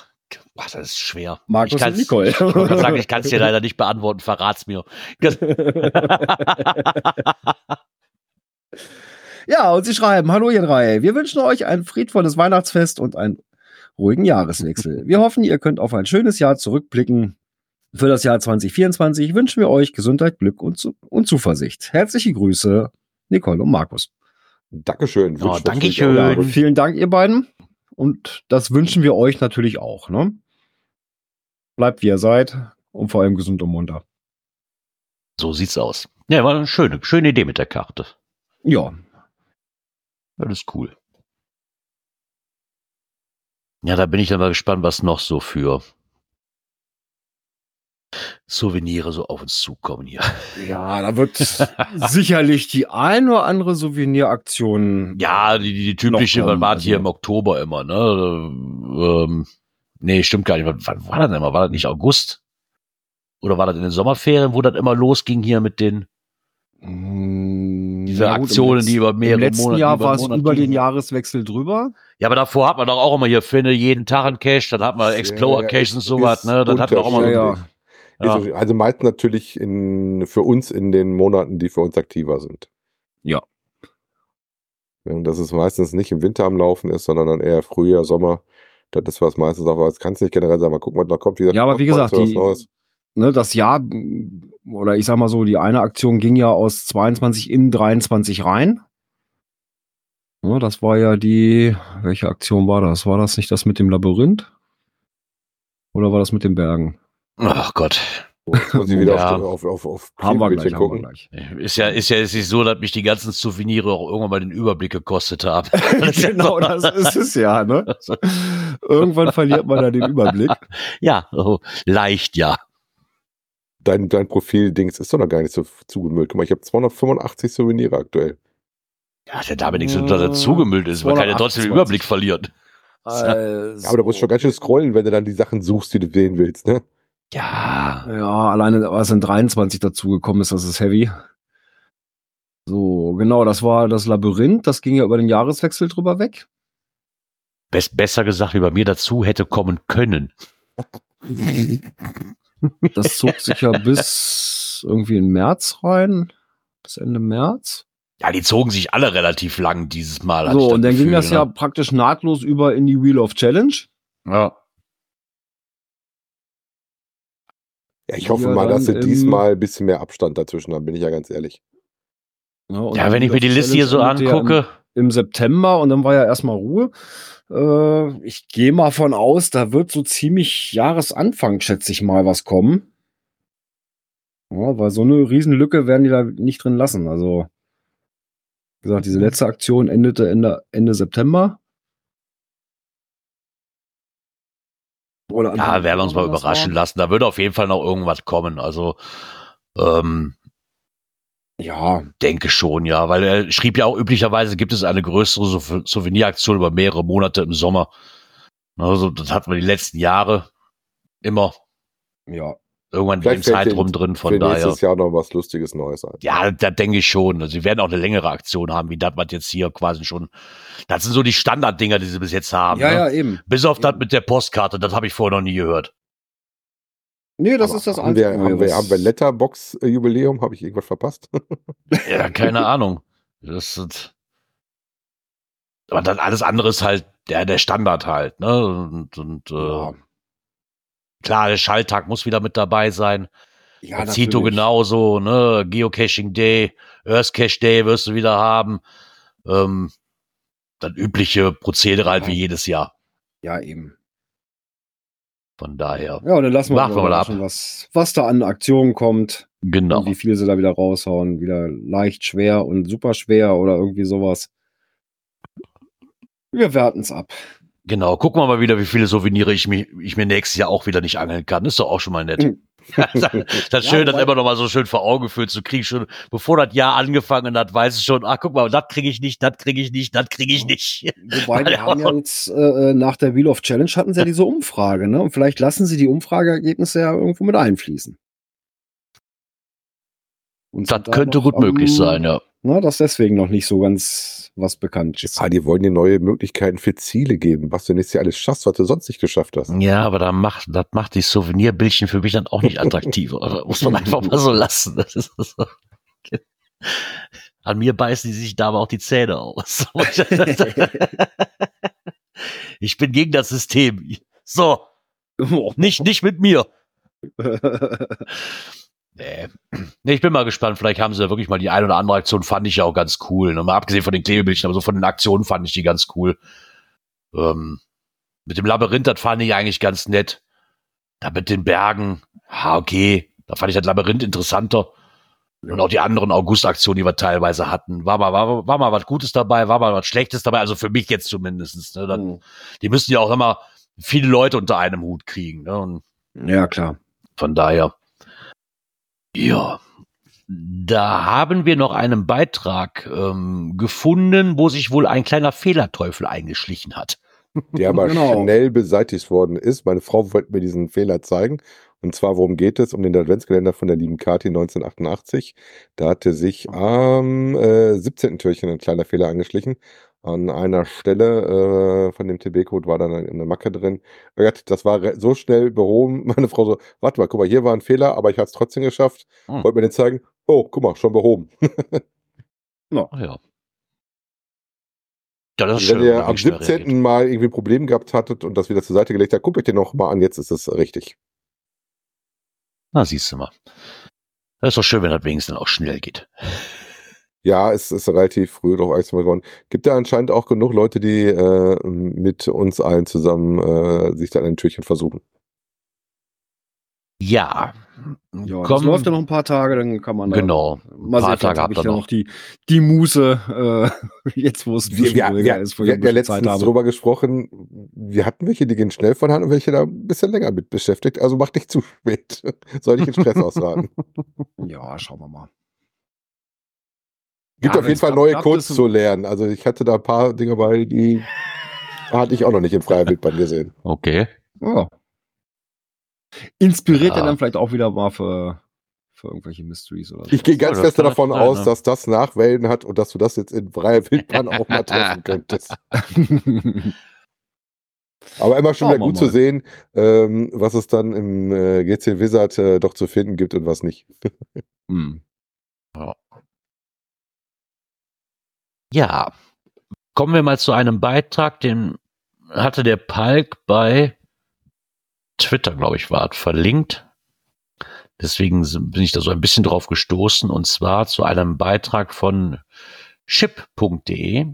boah, das ist schwer. Markus und Nicole. Ich gerade sagen, ich kann es dir <laughs> leider nicht beantworten, verrat's mir. <laughs> Ja, und sie schreiben, hallo ihr drei, wir wünschen euch ein friedvolles Weihnachtsfest und einen ruhigen Jahreswechsel. Wir hoffen, ihr könnt auf ein schönes Jahr zurückblicken. Für das Jahr 2024 wünschen wir euch Gesundheit, Glück und, Zu und Zuversicht. Herzliche Grüße, Nicole und Markus. Dankeschön. Oh, Dankeschön. vielen Dank, ihr beiden. Und das wünschen wir euch natürlich auch. Ne? Bleibt wie ihr seid und vor allem gesund und munter. so sieht's aus. Ja, war eine schöne, schöne Idee mit der Karte. Ja, Das ist cool. Ja, da bin ich dann mal gespannt, was noch so für Souvenire so auf uns zukommen hier. ja, da wird <laughs> sicherlich die ein oder andere Souveniraktion. Ja, die, die, die typische, Noch wann kommen, war das hier also- im Oktober immer, ne? Ähm, nee, stimmt gar nicht. Wann, war das denn immer? War das nicht August? Oder war das in den Sommerferien, wo das immer losging hier mit den Mm, diese ja, gut, Aktionen, Letz- die über mehrere Im letzten Monate Jahr war einen es Monat über den? Jahreswechsel drüber. Ja, aber davor hat man doch auch immer hier finde jeden Tag ein Cash, dann hat man Explorer Ja, Cash und sowas, ne? Dann hat man auch Ja, mal ja. Ja. Ist- Also meist natürlich in, für uns in den Monaten, die für uns aktiver sind. Ja. Ja, Und dass es meistens nicht im Winter am Laufen ist, sondern dann eher Frühjahr, Sommer. Das ist was meistens auch, das kann es nicht generell sein. Mal gucken, was noch kommt. Wie Ja, aber wie gesagt, die-. Ne, das Jahr, oder ich sag mal so, die eine Aktion ging ja aus 22 in 23 rein. Ne, das war ja die, welche Aktion war das? War das nicht das mit dem Labyrinth? Oder war das mit den Bergen? Ach Gott. Jetzt muss ich <laughs> wieder Ja. auf, auf, auf, auf Haben wir gleich, haben wir gleich. Ist ja, ist ja ist nicht so, dass mich die ganzen Souvenire auch irgendwann mal den Überblick gekostet haben. <laughs> genau, das ist es ja, ne? Irgendwann verliert man da den Überblick. Ja, oh, leicht, ja. Dein, dein Profil-Dings ist doch noch gar nicht so zugemüllt. Guck mal, ich habe 285 Souvenire aktuell. Ja, der damit nichts dass er zugemüllt ist. Man kann ja trotzdem den 228. Überblick verlieren. Also, Ja, aber da musst du schon ganz schön scrollen, wenn du dann die Sachen suchst, die du sehen willst, ne? Ja. Ja, alleine, was in 23 dazugekommen ist, das ist heavy. So, genau, das war das Labyrinth, das ging ja über den Jahreswechsel drüber weg. Best, besser gesagt, wie bei mir dazu hätte kommen können. <laughs> Das zog sich ja bis irgendwie in März rein, bis Ende März. Ja, die zogen sich alle relativ lang dieses Mal. So, das und dann ging Gefühl, das ja ne? praktisch nahtlos über in die Wheel of Challenge. ja. Ja, ich hoffe ja mal, dass sie im- diesmal ein bisschen mehr Abstand dazwischen haben, bin ich ja ganz ehrlich. und Ja, wenn ich mir die Liste hier so ja angucke, Im, Im September und dann war ja erstmal Ruhe. Äh, ich gehe mal von aus, da wird so ziemlich Jahresanfang, schätze ich mal, was kommen. Ja, weil so eine Riesenlücke werden die da nicht drin lassen. Also, wie gesagt, diese letzte Aktion endete Ende, Ende September. Oder ja, werden uns mal überraschen war. lassen. Da wird auf jeden Fall noch irgendwas kommen. Also, ähm, Ja, denke schon, ja. Weil er schrieb ja auch, üblicherweise gibt es eine größere Sou- Souveniraktion über mehrere Monate im Sommer. Also, das hatten wir die letzten Jahre immer. ja. Irgendwann in dem Zeitraum drin, von Für daher. nächstes Jahr noch was Lustiges Neues ein. Ja, da denke ich schon. Also, sie werden auch eine längere Aktion haben, wie das, was jetzt hier quasi schon. Das sind so die Standarddinger, die sie bis jetzt haben. Ja, ne? ja, eben. Bis auf das mit der Postkarte, das habe ich vorher noch nie gehört. Nee, das Aber ist das haben wir, Einzige, haben wir, haben wir Letterbox-Jubiläum? Habe ich irgendwas verpasst? <laughs> Ja, keine Ahnung. Das ist, aber dann alles andere ist halt der, der Standard halt, ne? Und, und äh, Ja. Klar, der Schalltag muss wieder mit dabei sein. Ja, Zito genauso, ne? Geocaching Day, Earth Cache Day wirst du wieder haben. Ähm, das übliche Prozedere halt Ja. wie jedes Jahr. Ja, eben. Von daher. Ja, und dann lassen wir wir mal überraschen, was, was da an Aktionen kommt. Genau. Und wie viel sie da wieder raushauen. Wieder leicht, schwer und super schwer oder irgendwie sowas. Wir werten es ab. Genau. Gucken wir mal wieder, wie viele Souvenire ich, mir ich mir nächstes Jahr auch wieder nicht angeln kann. Ist doch auch schon mal nett. Mhm. <laughs> das ist Ja, schön, das immer noch mal so schön vor Augen geführt zu kriegen. Schon bevor das Jahr angefangen hat, weiß ich schon, ah, guck mal, das kriege ich nicht, das kriege ich nicht, das kriege ich nicht. <laughs> Wobei, die <laughs> haben ja jetzt äh, nach der Wheel of Challenge hatten sie ja diese Umfrage, ne? Und vielleicht lassen sie die Umfrageergebnisse ja irgendwo mit einfließen. Und Das könnte gut möglich sein, ja. Na, dass deswegen noch nicht so ganz was bekannt ist. Ah, die wollen dir neue Möglichkeiten für Ziele geben, was du nächstes Jahr alles schaffst, was du sonst nicht geschafft hast. Ja, aber da macht, das macht die Souvenirbildchen für mich dann auch nicht attraktiver. <laughs> Das muss man einfach mal so lassen. Das ist so. An mir beißen die sich da aber auch die Zähne aus. <laughs> Ich bin gegen das System. So, nicht, nicht mit mir. <laughs> Nee. <clears throat> nee, ich bin mal gespannt. Vielleicht haben sie ja wirklich mal die ein oder andere Aktion, fand ich ja auch ganz cool. Ne? Mal abgesehen von den Klebebildchen, aber so von den Aktionen fand ich die ganz cool. Ähm, mit dem Labyrinth, das fand ich eigentlich ganz nett. Da mit den Bergen, ha, okay. Da fand ich das Labyrinth interessanter. Und auch die anderen August-Aktionen, die wir teilweise hatten. War mal, war, war mal was Gutes dabei, war mal was Schlechtes dabei. Also für mich jetzt zumindest. Ne? Dann, die müssen ja auch immer viele Leute unter einem Hut kriegen. Ne? Ja, klar. von daher, ja, da haben wir noch einen Beitrag ähm, gefunden, wo sich wohl ein kleiner Fehlerteufel eingeschlichen hat. Der aber Genau. schnell beseitigt worden ist. Meine Frau wollte mir diesen Fehler zeigen. Und zwar, worum geht es? Um den Adventskalender von der lieben Kati 1988. Da hatte sich am äh, 17. Türchen ein kleiner Fehler angeschlichen. An einer Stelle äh, von dem TB-Code war dann eine Macke drin. Ja, Das war so schnell behoben. <laughs> Meine Frau so, warte mal, guck mal, hier war ein Fehler, aber ich habe es trotzdem geschafft. Hm. Wollte mir den zeigen. Oh, guck mal, schon behoben. <laughs> Ach ja. Ja, das ist wenn schön. ihr am die schnell 17. reagiert. Mal irgendwie ein Problem gehabt hattet und das wieder zur Seite gelegt habt, guckt euch den noch mal an, jetzt ist es richtig. Na, siehst du mal. Das ist doch schön, wenn das wenigstens auch schnell geht. Ja, es ist relativ früh drauf Eis geworden. Gibt ja anscheinend auch genug Leute, die äh, mit uns allen zusammen äh, sich dann ein Türchen versuchen. Ja. Ja, das Komm, läuft ja noch ein paar Tage, dann kann man da Genau. mal Ein paar sehen, Tage habe habt ich ihr ja noch. noch die, die Muße, äh, <laughs> jetzt wo es ein Wir, bisschen ruhiger wir, ist, wir hatten ja bisschen Zeit letztens habe. drüber gesprochen, wir hatten welche, die gehen schnell von Hand und welche da ein bisschen länger mit beschäftigt. Also mach dich zu spät. <laughs> Soll ich den Stress ausraten. <laughs> Ja, schauen wir mal. Gibt Ja, auf jeden Fall neue Codes es. zu lernen. Also ich hatte da ein paar Dinge bei, die hatte ich auch noch nicht in freier Wildbahn gesehen. Okay. Ja. Inspiriert Ja. ja dann vielleicht auch wieder mal für, für irgendwelche Mysteries oder so. Ich gehe ganz das fest davon sein, aus, ne? dass das Nachwellen hat und dass du das jetzt in freier Wildbahn auch mal treffen <laughs> könntest. Aber immer schon wieder gut zu mal. sehen, ähm, was es dann im äh, GC Wizard äh, doch zu finden gibt und was nicht. Hm. Ja. Kommen wir mal zu einem Beitrag, den hatte der Palk bei Twitter, glaube ich, war verlinkt. Deswegen bin ich da so ein bisschen drauf gestoßen und zwar zu einem Beitrag von ship.de,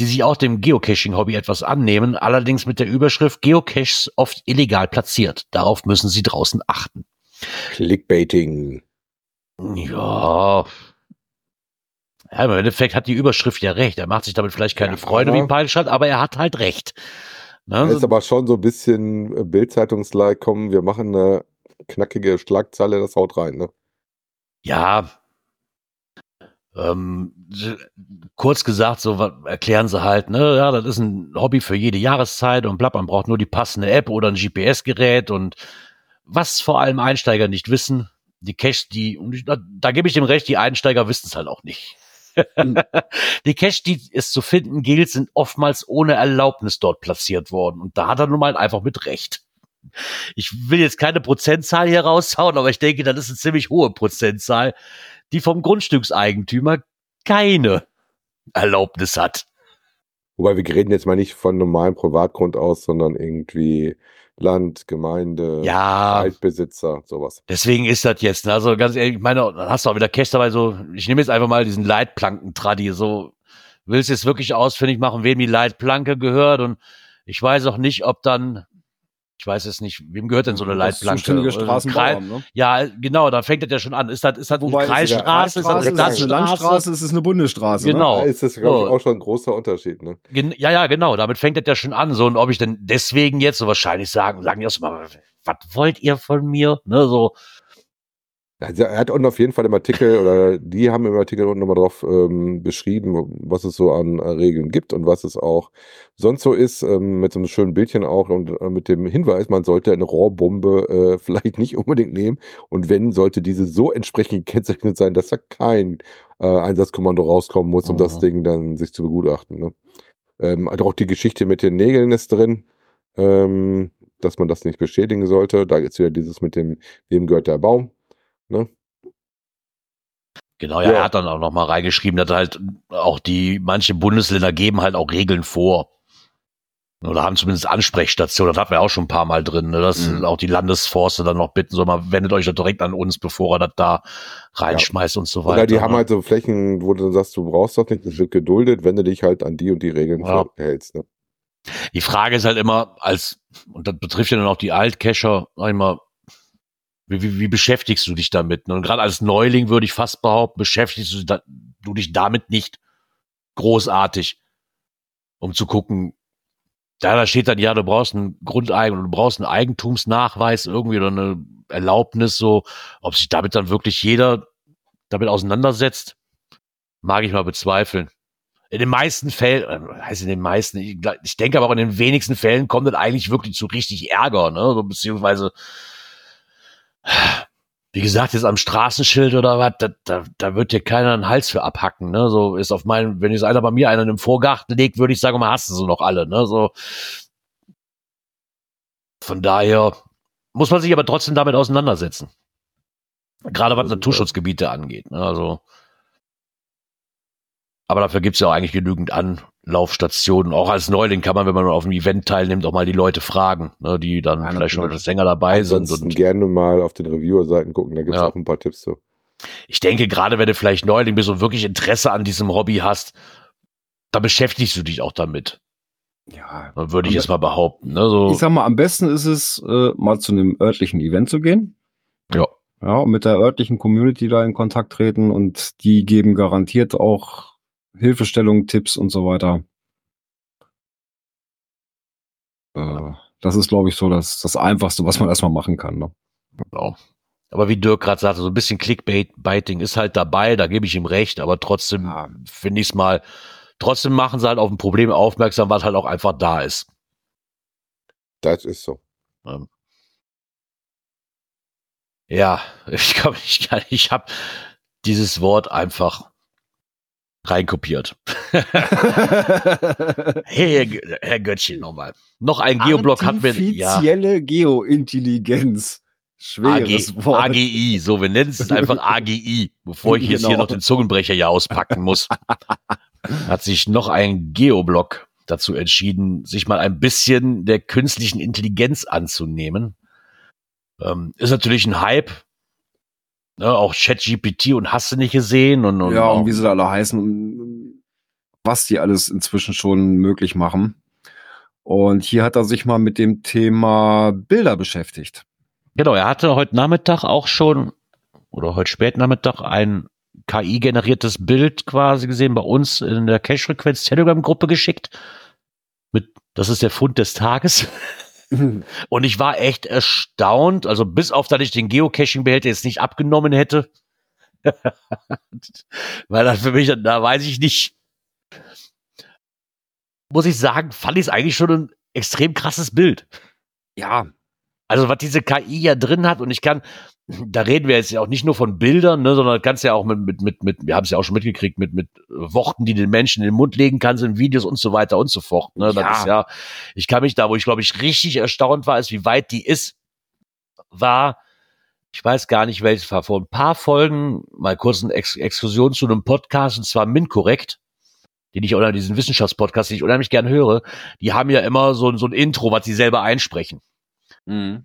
die sich auch dem Geocaching-Hobby etwas annehmen, allerdings mit der Überschrift Geocaches oft illegal platziert. Darauf müssen Sie draußen achten. Clickbaiting. Ja. Ja, im Endeffekt hat die Überschrift ja recht. Er macht sich damit vielleicht keine Ja, Freude wie ein Peilschat, aber er hat halt recht. Ne? Ist aber schon so ein bisschen äh, Bildzeitungs-like, komm, wir machen eine knackige Schlagzeile, das haut rein, ne? Ja. Ähm, kurz gesagt, so erklären sie halt, ne, ja, das ist ein Hobby für jede Jahreszeit und bla, man braucht nur die passende App oder ein GPS-Gerät und was vor allem Einsteiger nicht wissen, die Cash, die, da, da gebe ich dem recht, die Einsteiger wissen es halt auch nicht. Die Cash, die es zu finden gilt, sind oftmals ohne Erlaubnis dort platziert worden. Und da hat er nun mal einfach mit Recht. Ich will jetzt keine Prozentzahl hier raushauen, aber ich denke, das ist eine ziemlich hohe Prozentzahl, die vom Grundstückseigentümer keine Erlaubnis hat. Wobei wir reden jetzt mal nicht von normalem Privatgrund aus, sondern irgendwie Land, Gemeinde, Ja, Altbesitzer, sowas. deswegen ist das jetzt, ne? also ganz ehrlich, ich meine, dann hast du auch wieder Cash dabei, so, ich nehme jetzt einfach mal diesen Leitplanken-Tradi, so, willst du jetzt wirklich ausfindig machen, wem die Leitplanke gehört und ich weiß auch nicht, ob dann, ich weiß es nicht, wem gehört denn so eine Das Leitplanke? zuständige Also, Straßenbauamt, ne? Ja, genau, da fängt das ja schon an. Ist das, ist das Wobei, eine Kreisstraße? Ist das Kreisstraße, eine ist das eine Landstraße? Landstraße, ist es eine Bundesstraße. Genau. Da ist das, glaube ich, auch schon ein großer Unterschied. Ne? Gen ja, ja, genau. Damit fängt das ja schon an. So, und ob ich denn deswegen jetzt so wahrscheinlich sagen, sagen erstmal, was wollt ihr von mir? Ne, so, Also er hat unten auf jeden Fall im Artikel, oder die haben im Artikel unten nochmal drauf ähm, beschrieben, was es so an äh, Regeln gibt und was es auch sonst so ist, ähm, mit so einem schönen Bildchen auch und äh, mit dem Hinweis, man sollte eine Rohrbombe äh, <laughs> vielleicht nicht unbedingt nehmen und wenn, sollte diese so entsprechend gekennzeichnet sein, dass da kein äh, Einsatzkommando rauskommen muss, um das Mhm. Ding dann sich zu begutachten. Ne? Ähm, also auch die Geschichte mit den Nägeln ist drin, ähm, dass man das nicht beschädigen sollte. Da ist wieder dieses mit dem, wem gehört der Baum. Ne? genau, ja, Ja. er hat dann auch noch mal reingeschrieben, dass halt auch die, manche Bundesländer geben halt auch Regeln vor. Oder haben zumindest Ansprechstationen, das hatten wir auch schon ein paar Mal drin, ne, dass Mhm. auch die Landesforste dann noch bitten, so mal, wendet euch doch direkt an uns, bevor er das da reinschmeißt und so weiter. Oder die haben ne? halt so Flächen, wo du dann sagst, du brauchst das nicht, das wird geduldet, wenn du dich halt an die und die Regeln Ja. hältst. Ne? Die Frage ist halt immer, als, und das betrifft ja dann auch die Altcacher, sag ich mal, wie, wie, wie beschäftigst du dich damit? ne? Und gerade als Neuling würde ich fast behaupten, beschäftigst du, da, du dich damit nicht großartig, um zu gucken, da, da steht dann, ja, du brauchst einen Grundeigen, du brauchst einen Eigentumsnachweis irgendwie oder eine Erlaubnis, so, ob sich damit dann wirklich jeder damit auseinandersetzt, mag ich mal bezweifeln. In den meisten Fällen, äh, heißt in den meisten, ich, ich denke aber auch in den wenigsten Fällen kommt das eigentlich wirklich zu richtig Ärger, ne? Beziehungsweise, wie gesagt, jetzt am Straßenschild oder was, da, da, da wird dir keiner einen Hals für abhacken, ne? So ist auf meinem, wenn jetzt einer bei mir einen im Vorgarten legt, würde ich sagen, mal hast du so noch alle, ne? So. Von daher muss man sich aber trotzdem damit auseinandersetzen. Gerade was Naturschutzgebiete angeht, ne? Also. Aber dafür gibt's ja auch eigentlich genügend Anlaufstationen. Auch als Neuling kann man, wenn man auf einem Event teilnimmt, auch mal die Leute fragen, ne, die dann Ja, vielleicht schon etwas länger dabei sind. Und gerne mal auf den Reviewer-Seiten gucken, da gibt es Ja. auch ein paar Tipps zu. ich denke, gerade wenn du vielleicht Neuling bist und wirklich Interesse an diesem Hobby hast, da beschäftigst du dich auch damit. Ja. Dann würde ich jetzt mal behaupten. Ne, so, Ich sag mal, am besten ist es, äh, mal zu einem örtlichen Event zu gehen. Ja. Ja, und mit der örtlichen Community da in Kontakt treten und die geben garantiert auch Hilfestellung, Tipps und so weiter. Äh, das ist, glaube ich, so das, das Einfachste, was man erstmal machen kann. Ne? Genau. Aber wie Dirk gerade sagte, so ein bisschen Clickbaiting ist halt dabei, da gebe ich ihm recht, aber trotzdem Ja. finde ich es mal, trotzdem machen sie halt auf ein Problem aufmerksam, was halt auch einfach da ist. Das ist so. Ja, <laughs> ich glaube, ich, kann- ich habe dieses Wort einfach reinkopiert. <laughs> <laughs> Hey, Herr, Göttchen nochmal. Noch ein Geoblock hatten wir. Ja, Artifizielle Geointelligenz. Schweres AG, Wort. AGI, so, wir nennen es einfach AGI, bevor ich jetzt hier Genau. noch den Zungenbrecher hier auspacken muss. <laughs> Hat sich noch ein Geoblock dazu entschieden, sich mal ein bisschen der künstlichen Intelligenz anzunehmen. Ähm, ist natürlich ein Hype. Ne, auch ChatGPT und hast du nicht gesehen und, und ja, und wie sie da alle heißen, und was die alles inzwischen schon möglich machen. Und hier hat er sich mal mit dem Thema Bilder beschäftigt. Genau, er hatte heute Nachmittag auch schon, oder heute spät Nachmittag, ein KI-generiertes Bild quasi gesehen bei uns in der Cache-Frequenz Telegram-Gruppe geschickt. Mit, das ist der Fund des Tages. <laughs> <laughs> Und ich war echt erstaunt, also bis auf, dass ich den Geocaching-Behälter jetzt nicht abgenommen hätte. <laughs> Weil das für mich, da weiß ich nicht. Muss ich sagen, fand ich es eigentlich schon ein extrem krasses Bild. Ja, Also was diese KI ja drin hat und ich kann, da reden wir jetzt ja auch nicht nur von Bildern, ne, sondern kannst ja auch mit, mit, mit, mit wir haben es ja auch schon mitgekriegt, mit, mit Worten, die den Menschen in den Mund legen kannst, in Videos und so weiter und so fort. Ne. Das Ja. ist ja, ich kann mich da, wo ich glaube ich richtig erstaunt war, ist, wie weit die ist, war, ich weiß gar nicht, welches war, vor ein paar Folgen mal kurz eine Ex Exkursion zu einem Podcast und zwar MinCorrect den ich oder diesen Wissenschaftspodcast, den ich unheimlich gern höre, die haben ja immer so, so ein Intro, was sie selber einsprechen. Mhm.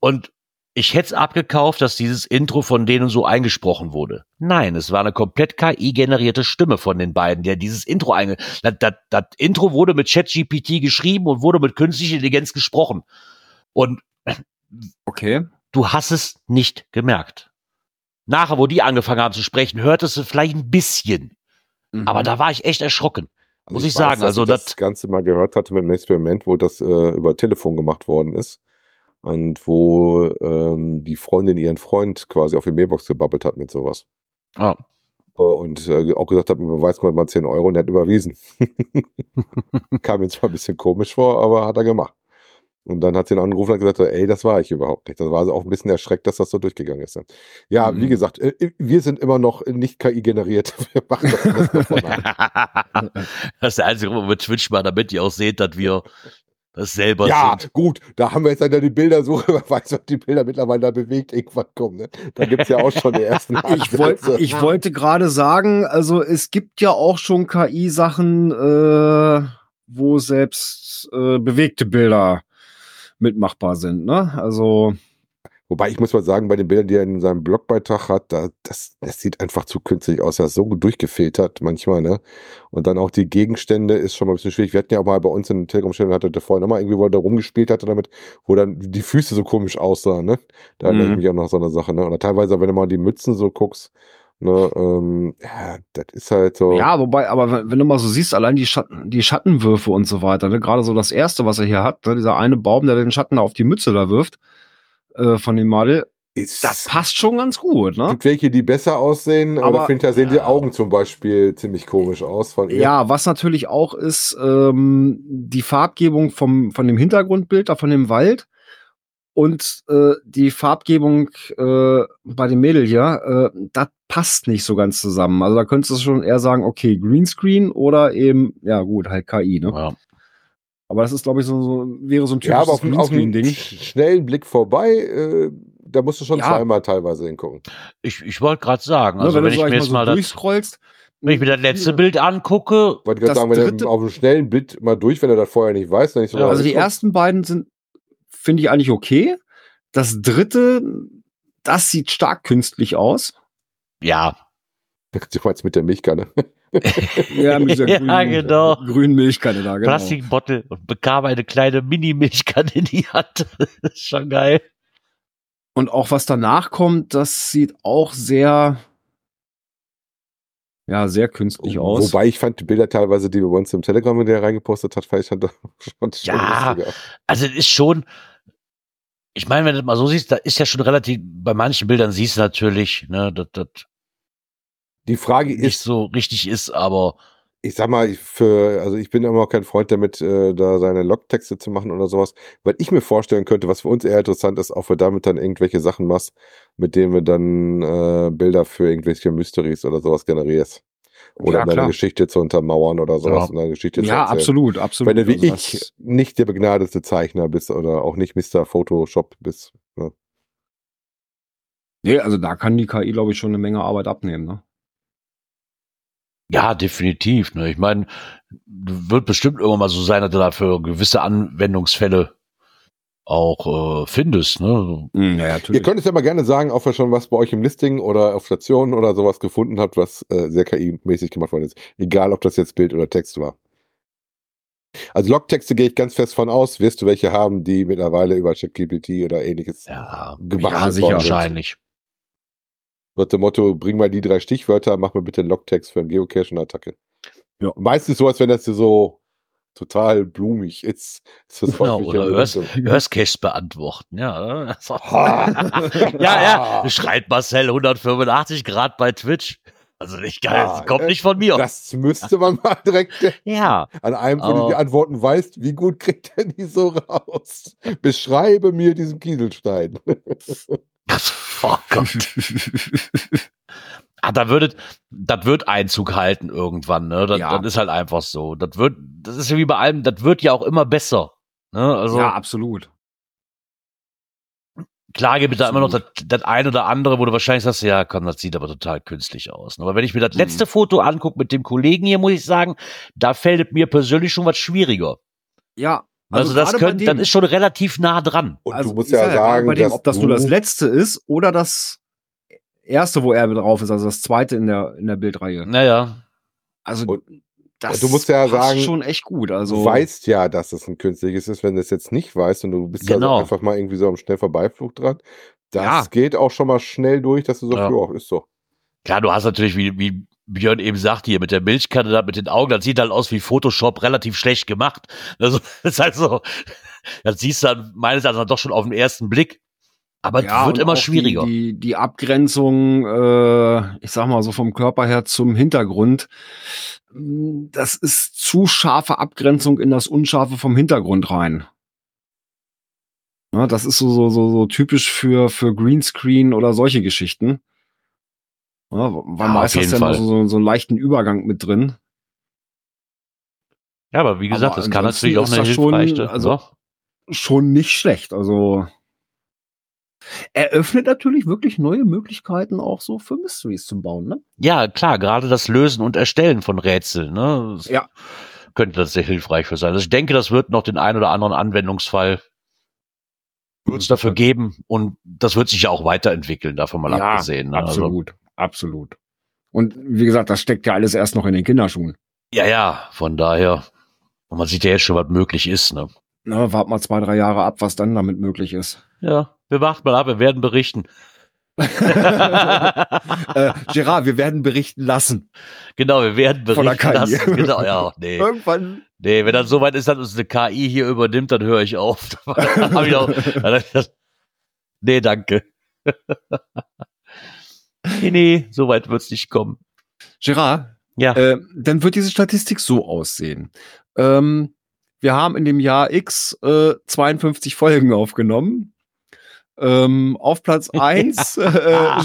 Und ich hätte es abgekauft, dass dieses Intro von denen so eingesprochen wurde. Nein, es war eine komplett KI-generierte Stimme von den beiden, der dieses Intro einge... Das, das, das Intro wurde mit ChatGPT geschrieben und wurde mit künstlicher Intelligenz gesprochen. Und <clears throat> Okay. du hast es nicht gemerkt. Nachher, wo die angefangen haben zu sprechen, hörtest du vielleicht ein bisschen. Mhm. Aber da war ich echt erschrocken. Muss ich weiß, sagen, also ich das, das- Ganze mal gehört hatte mit einem Experiment, wo das äh, über Telefon gemacht worden ist. Und wo ähm, die Freundin ihren Freund quasi auf die Mailbox gebabbelt hat mit sowas. Ja. Äh, Und äh, auch gesagt hat, man überweist mal 10 Euro und er hat überwiesen. <laughs> Kam mir zwar ein bisschen komisch vor, aber hat er gemacht. Und dann hat sie ihn angerufen und gesagt, ey, das war ich überhaupt nicht. Das war sie auch ein bisschen erschreckt, dass das so durchgegangen ist. Ja, Mhm. wie gesagt, äh, wir sind immer noch nicht KI generiert. <laughs> Wir machen das alles noch von <laughs> Hand. das ist der einzige Grund, wo wir Twitch mal, damit ihr auch seht, dass wir das selber Ja, sind. gut, da haben wir jetzt dann die Bilder so, <laughs> wer weiß, ob die Bilder mittlerweile da bewegt irgendwann kommen. Ne? Da gibt's ja auch schon die ersten <laughs> Ich, wollt, ich wollte gerade sagen, also es gibt ja auch schon KI-Sachen, äh, wo selbst äh, bewegte Bilder mitmachbar sind. Ne? Also Wobei ich muss mal sagen, bei den Bildern, die er in seinem Blogbeitrag hat, da, das, das sieht einfach zu künstlich aus. Er ist so durchgefiltert manchmal, ne? Und dann auch die Gegenstände ist schon mal ein bisschen schwierig. Wir hatten ja auch mal bei uns in den Telegram-Stellen, hatte der vorhin noch mal irgendwie, wo er da rumgespielt hatte damit, wo dann die Füße so komisch aussahen, ne? Da erinnere ich Mhm. mich auch noch so eine Sache, ne? Oder teilweise, wenn du mal die Mützen so guckst, ne, ähm, ja, das ist halt so. ja, wobei, aber wenn, du mal so siehst, allein die Schatten, die Schattenwürfe und so weiter, ne? gerade so das erste, was er hier hat, ne? dieser eine Baum, der den Schatten auf die Mütze da wirft, äh, von dem Model, ist, das passt schon ganz gut, ne? gibt welche, die besser aussehen, aber, Aber- finde, da sehen die Ja. Augen zum Beispiel ziemlich komisch aus von ihr. Ja, was natürlich auch ist, ähm, die Farbgebung vom, von dem Hintergrundbild, da von dem Wald und äh, die Farbgebung äh, bei dem Mädel hier, äh, das passt nicht so ganz zusammen. Also da könntest du schon eher sagen, okay, Greenscreen oder eben, ja gut, halt KI, ne? Ja. Aber das ist, glaube ich, so, so, wäre so ein Ja, aber typisches auf, auf einen schnellen Blick vorbei, äh, da musst du schon Ja. zweimal teilweise hingucken. Ich, ich wollte gerade sagen, Ne, also wenn, du, ich mir jetzt so mal das, durchscrollst, wenn ich mir das letzte Bild angucke, Wollte gerade Das sagen, wenn dritte- er auf einem schnellen Blick mal durch, wenn er das vorher nicht weiß, dann nicht so Ja, Also die doch- ersten beiden sind, finde ich eigentlich okay. Das dritte, das sieht stark künstlich aus. ja, <laughs> Du meinst mit der Milchkanne. Ja, mit dieser <laughs> Ja, grünen, genau. grünen Milchkanne da, genau. Plastikbottle und bekam eine kleine Mini-Milchkanne in die Hand. <laughs> Das ist schon geil. Und auch was danach kommt, das sieht auch sehr, ja, sehr künstlich aus. Wobei ich fand die Bilder teilweise, die wir bei uns im Telegram mit der reingepostet hat, fand ich dann doch <laughs> schon, Ja. lustiger. Also es ist schon, ich meine, wenn du das mal so siehst, da ist ja schon relativ, bei manchen Bildern siehst du natürlich, ne, dass das Die Frage nicht ist, so richtig ist, aber ich sag mal, ich für, also ich bin immer kein Freund damit, äh, da seine Logtexte zu machen oder sowas, weil ich mir vorstellen könnte, was für uns eher interessant ist, auch wenn du damit dann irgendwelche Sachen machst, mit denen wir dann äh, Bilder für irgendwelche Mysteries oder sowas generierst. Oder Ja, deine. Geschichte zu untermauern oder sowas, Ja. Geschichte ja, absolut, absolut. Wenn du wie Also ich nicht der begnadete Zeichner bist oder auch nicht Mr. Photoshop bist. Ja. Nee, also da kann die KI, glaube ich, schon eine Menge Arbeit abnehmen, ne? Ja, definitiv. Ne? Ich meine, wird bestimmt irgendwann mal so sein, dass du dafür gewisse Anwendungsfälle auch äh, findest. Ne? Hm, ja, Ihr könnt es ja mal gerne sagen, ob ihr schon was bei euch im Listing oder auf Stationen oder sowas gefunden habt, was äh, sehr KI-mäßig gemacht worden ist. Egal, ob das jetzt Bild oder Text war. Also Logtexte gehe ich ganz fest von aus. Wirst du welche haben, die mittlerweile über ChatGPT oder ähnliches Ja, gemacht ja, sicher. wahrscheinlich. Wird dem Motto, bring mal die drei Stichwörter, mach mir bitte einen Logtext für eine Geocaching-Attacke. Ja. Meistens so, als wenn das so total blumig ist. ist das Genau, oder Hörst. Hörstcaches beantworten. Ja, <laughs> also. Ha. ja, ja. Schreibt Marcel 185 Grad bei Twitch. Also nicht geil, Ja, das kommt äh, nicht von mir. Das müsste man mal direkt <laughs> ja. an einem, wo du die Antworten weißt, wie gut kriegt er die so raus? Beschreibe mir diesen Kieselstein. <laughs> Oh Gott. <laughs> ah, da würde, das wird Einzug halten irgendwann, ne? Das, Ja. das ist halt einfach so. Das wird, das ist ja wie bei allem, das wird ja auch immer besser. Ne? Also ja, absolut. klar gibt es da immer noch das, das ein oder andere, wo du wahrscheinlich sagst, ja, komm, das sieht aber total künstlich aus. Aber wenn ich mir das Mhm. letzte Foto angucke mit dem Kollegen hier, muss ich sagen, da fällt mir persönlich schon was schwieriger. Ja. Also, das gerade bei könnte, das dem- ist schon relativ nah dran. Und also du musst ja gerade sagen, bei dem, dass ob das du, nur das letzte ist oder das erste, wo er mit drauf ist, also das zweite in der, in der Bildreihe. Naja. Also Und- das du musst ja passt sagen, schon echt gut. du Also weißt ja, dass es ein künstliches ist, wenn du es jetzt nicht weißt und du bist Genau. so einfach mal irgendwie so am Schnellvorbeiflug dran. Das Ja. geht auch schon mal schnell durch, dass du so, Ja. ja, ist so. Klar, du hast natürlich, wie, wie Björn eben sagte, hier mit der Milchkanne da mit den Augen, das sieht halt aus wie Photoshop relativ schlecht gemacht. Also, <laughs> das ist halt so, das siehst du dann meines Erachtens doch schon auf den ersten Blick. Aber es wird immer schwieriger. Die, die, die Abgrenzung, äh, ich sag mal so vom Körper her zum Hintergrund, das ist zu scharfe Abgrenzung in das Unscharfe vom Hintergrund rein. Ja, das ist so, so, so, so typisch für, für Greenscreen oder solche Geschichten. Ja, weil Ja, auf meist hast jeden du ja noch Fall. so, so einen leichten Übergang mit drin. ja, aber wie gesagt, aber das kann natürlich auch eine das schon- hilfreiche. also- Also, Schon nicht schlecht. Also eröffnet natürlich wirklich neue Möglichkeiten auch so für Mysteries zum Bauen, ne? ja, klar, gerade das Lösen und Erstellen von Rätseln, ne? Das Ja. Könnte das sehr hilfreich für sein. Also ich denke, das wird noch den einen oder anderen Anwendungsfall wird es dafür geben und das wird sich ja auch weiterentwickeln, davon mal Ja, abgesehen. Ne? Also, Absolut. Und wie gesagt, das steckt ja alles erst noch in den Kinderschuhen. ja, ja, von daher. Und man sieht ja jetzt schon, was möglich ist. Ne? Na, wart mal zwei, drei Jahre ab, was dann damit möglich ist. Ja, wir warten mal ab, wir werden berichten. <laughs> <laughs> Äh, Gerard, wir werden berichten lassen. genau, wir werden berichten lassen. <laughs> Genau, ja, nee. Irgendwann. Nee, wenn das soweit ist, dass uns eine KI hier übernimmt, dann höre ich auf. Dann hab ich auch, dann- nee, danke. Nee, nee, soweit wird's nicht kommen. Gerard, Ja. äh, dann wird diese Statistik so aussehen. Ähm, wir haben in dem Jahr X äh, 52 Folgen aufgenommen. Ähm, auf Platz <laughs> 1 äh,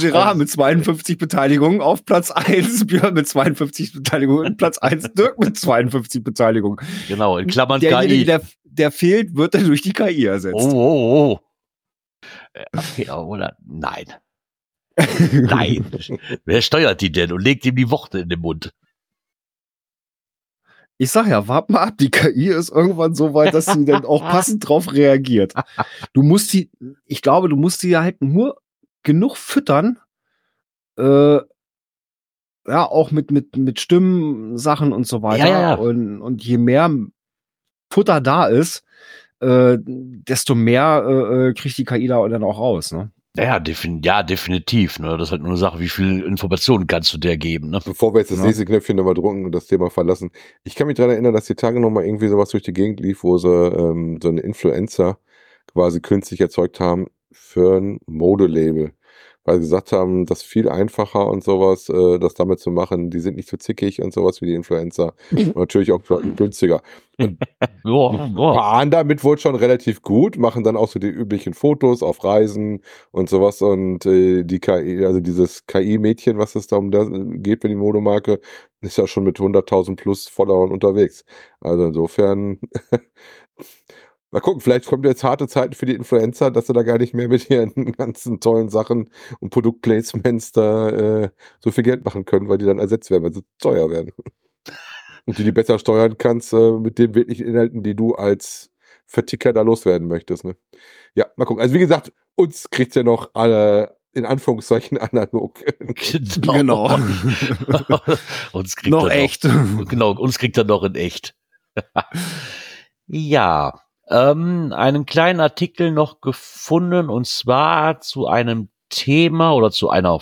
Gerard mit 52 Beteiligungen, auf Platz 1 <laughs> Björn mit 52 Beteiligungen und Platz 1 Dirk mit 52 Beteiligungen. Genau, in Klammern KI. der, der fehlt, wird dann durch die KI ersetzt. Oh, oh, oh. Äh, Okay, oder? Nein. <laughs> Nein. Wer steuert die denn und legt ihm die Worte in den Mund? Ich sag ja, wart mal ab, die KI ist irgendwann so weit, dass sie dann auch passend drauf reagiert. Du musst die, ich glaube, du musst die halt nur genug füttern, äh, ja, auch mit, mit, mit Stimmensachen und so weiter. Ja, ja, ja. Und, und je mehr Futter da ist, äh, desto mehr äh, äh, kriegt die KI da dann auch raus, ne? Ja, defin ja, definitiv. Ne? Das ist halt nur eine Sache, wie viel Informationen kannst du der geben. Ne? Bevor wir jetzt das Ja. nächste Knöpfchen nochmal drücken und das Thema verlassen. Ich kann mich daran erinnern, dass die Tage nochmal irgendwie sowas durch die Gegend lief, wo sie ähm, so eine Influencer quasi künstlich erzeugt haben für ein Modelabel. Weil sie gesagt haben, das ist viel einfacher und sowas, äh, das damit zu machen. Die sind nicht so zickig und sowas wie die Influencer. Und natürlich auch günstiger. Ja, ja. fahren damit wohl schon relativ gut, machen dann auch so die üblichen Fotos auf Reisen und sowas und äh, die KI, also dieses KI-Mädchen, was es da um da geht für die Modemarke, ist ja schon mit 100.000 plus Followern unterwegs. Also insofern, <laughs> mal gucken, vielleicht kommen jetzt harte Zeiten für die Influencer, dass sie da gar nicht mehr mit ihren <laughs> ganzen tollen Sachen und Produktplacements da äh, so viel Geld machen können, weil die dann ersetzt werden, weil sie teuer werden. <laughs> Und die die besser steuern kannst äh, mit den wirklichen Inhalten, die du als Verticker da loswerden möchtest. Ne? Ja, mal gucken. Also wie gesagt, uns kriegt ja noch alle in Anführungszeichen <laughs> analog. Genau. uns kriegt Noch er echt. Genau, uns kriegt er noch in echt. ja, ähm, einen kleinen Artikel noch gefunden und zwar zu einem Thema oder zu einer,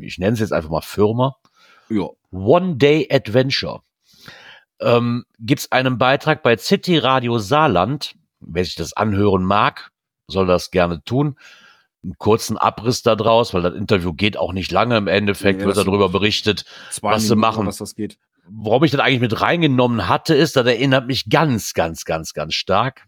ich nenne es jetzt einfach mal Firma, ja. One Day Adventure. Ähm, Gibt es einen Beitrag bei City Radio Saarland. Wer sich das anhören mag, soll das gerne tun. einen kurzen Abriss daraus, weil das Interview geht auch nicht lange. Im Endeffekt Nee, wird darüber berichtet, was sie Minuten, machen. Was das geht. Warum ich das eigentlich mit reingenommen hatte, ist, das erinnert mich ganz, ganz, ganz, ganz stark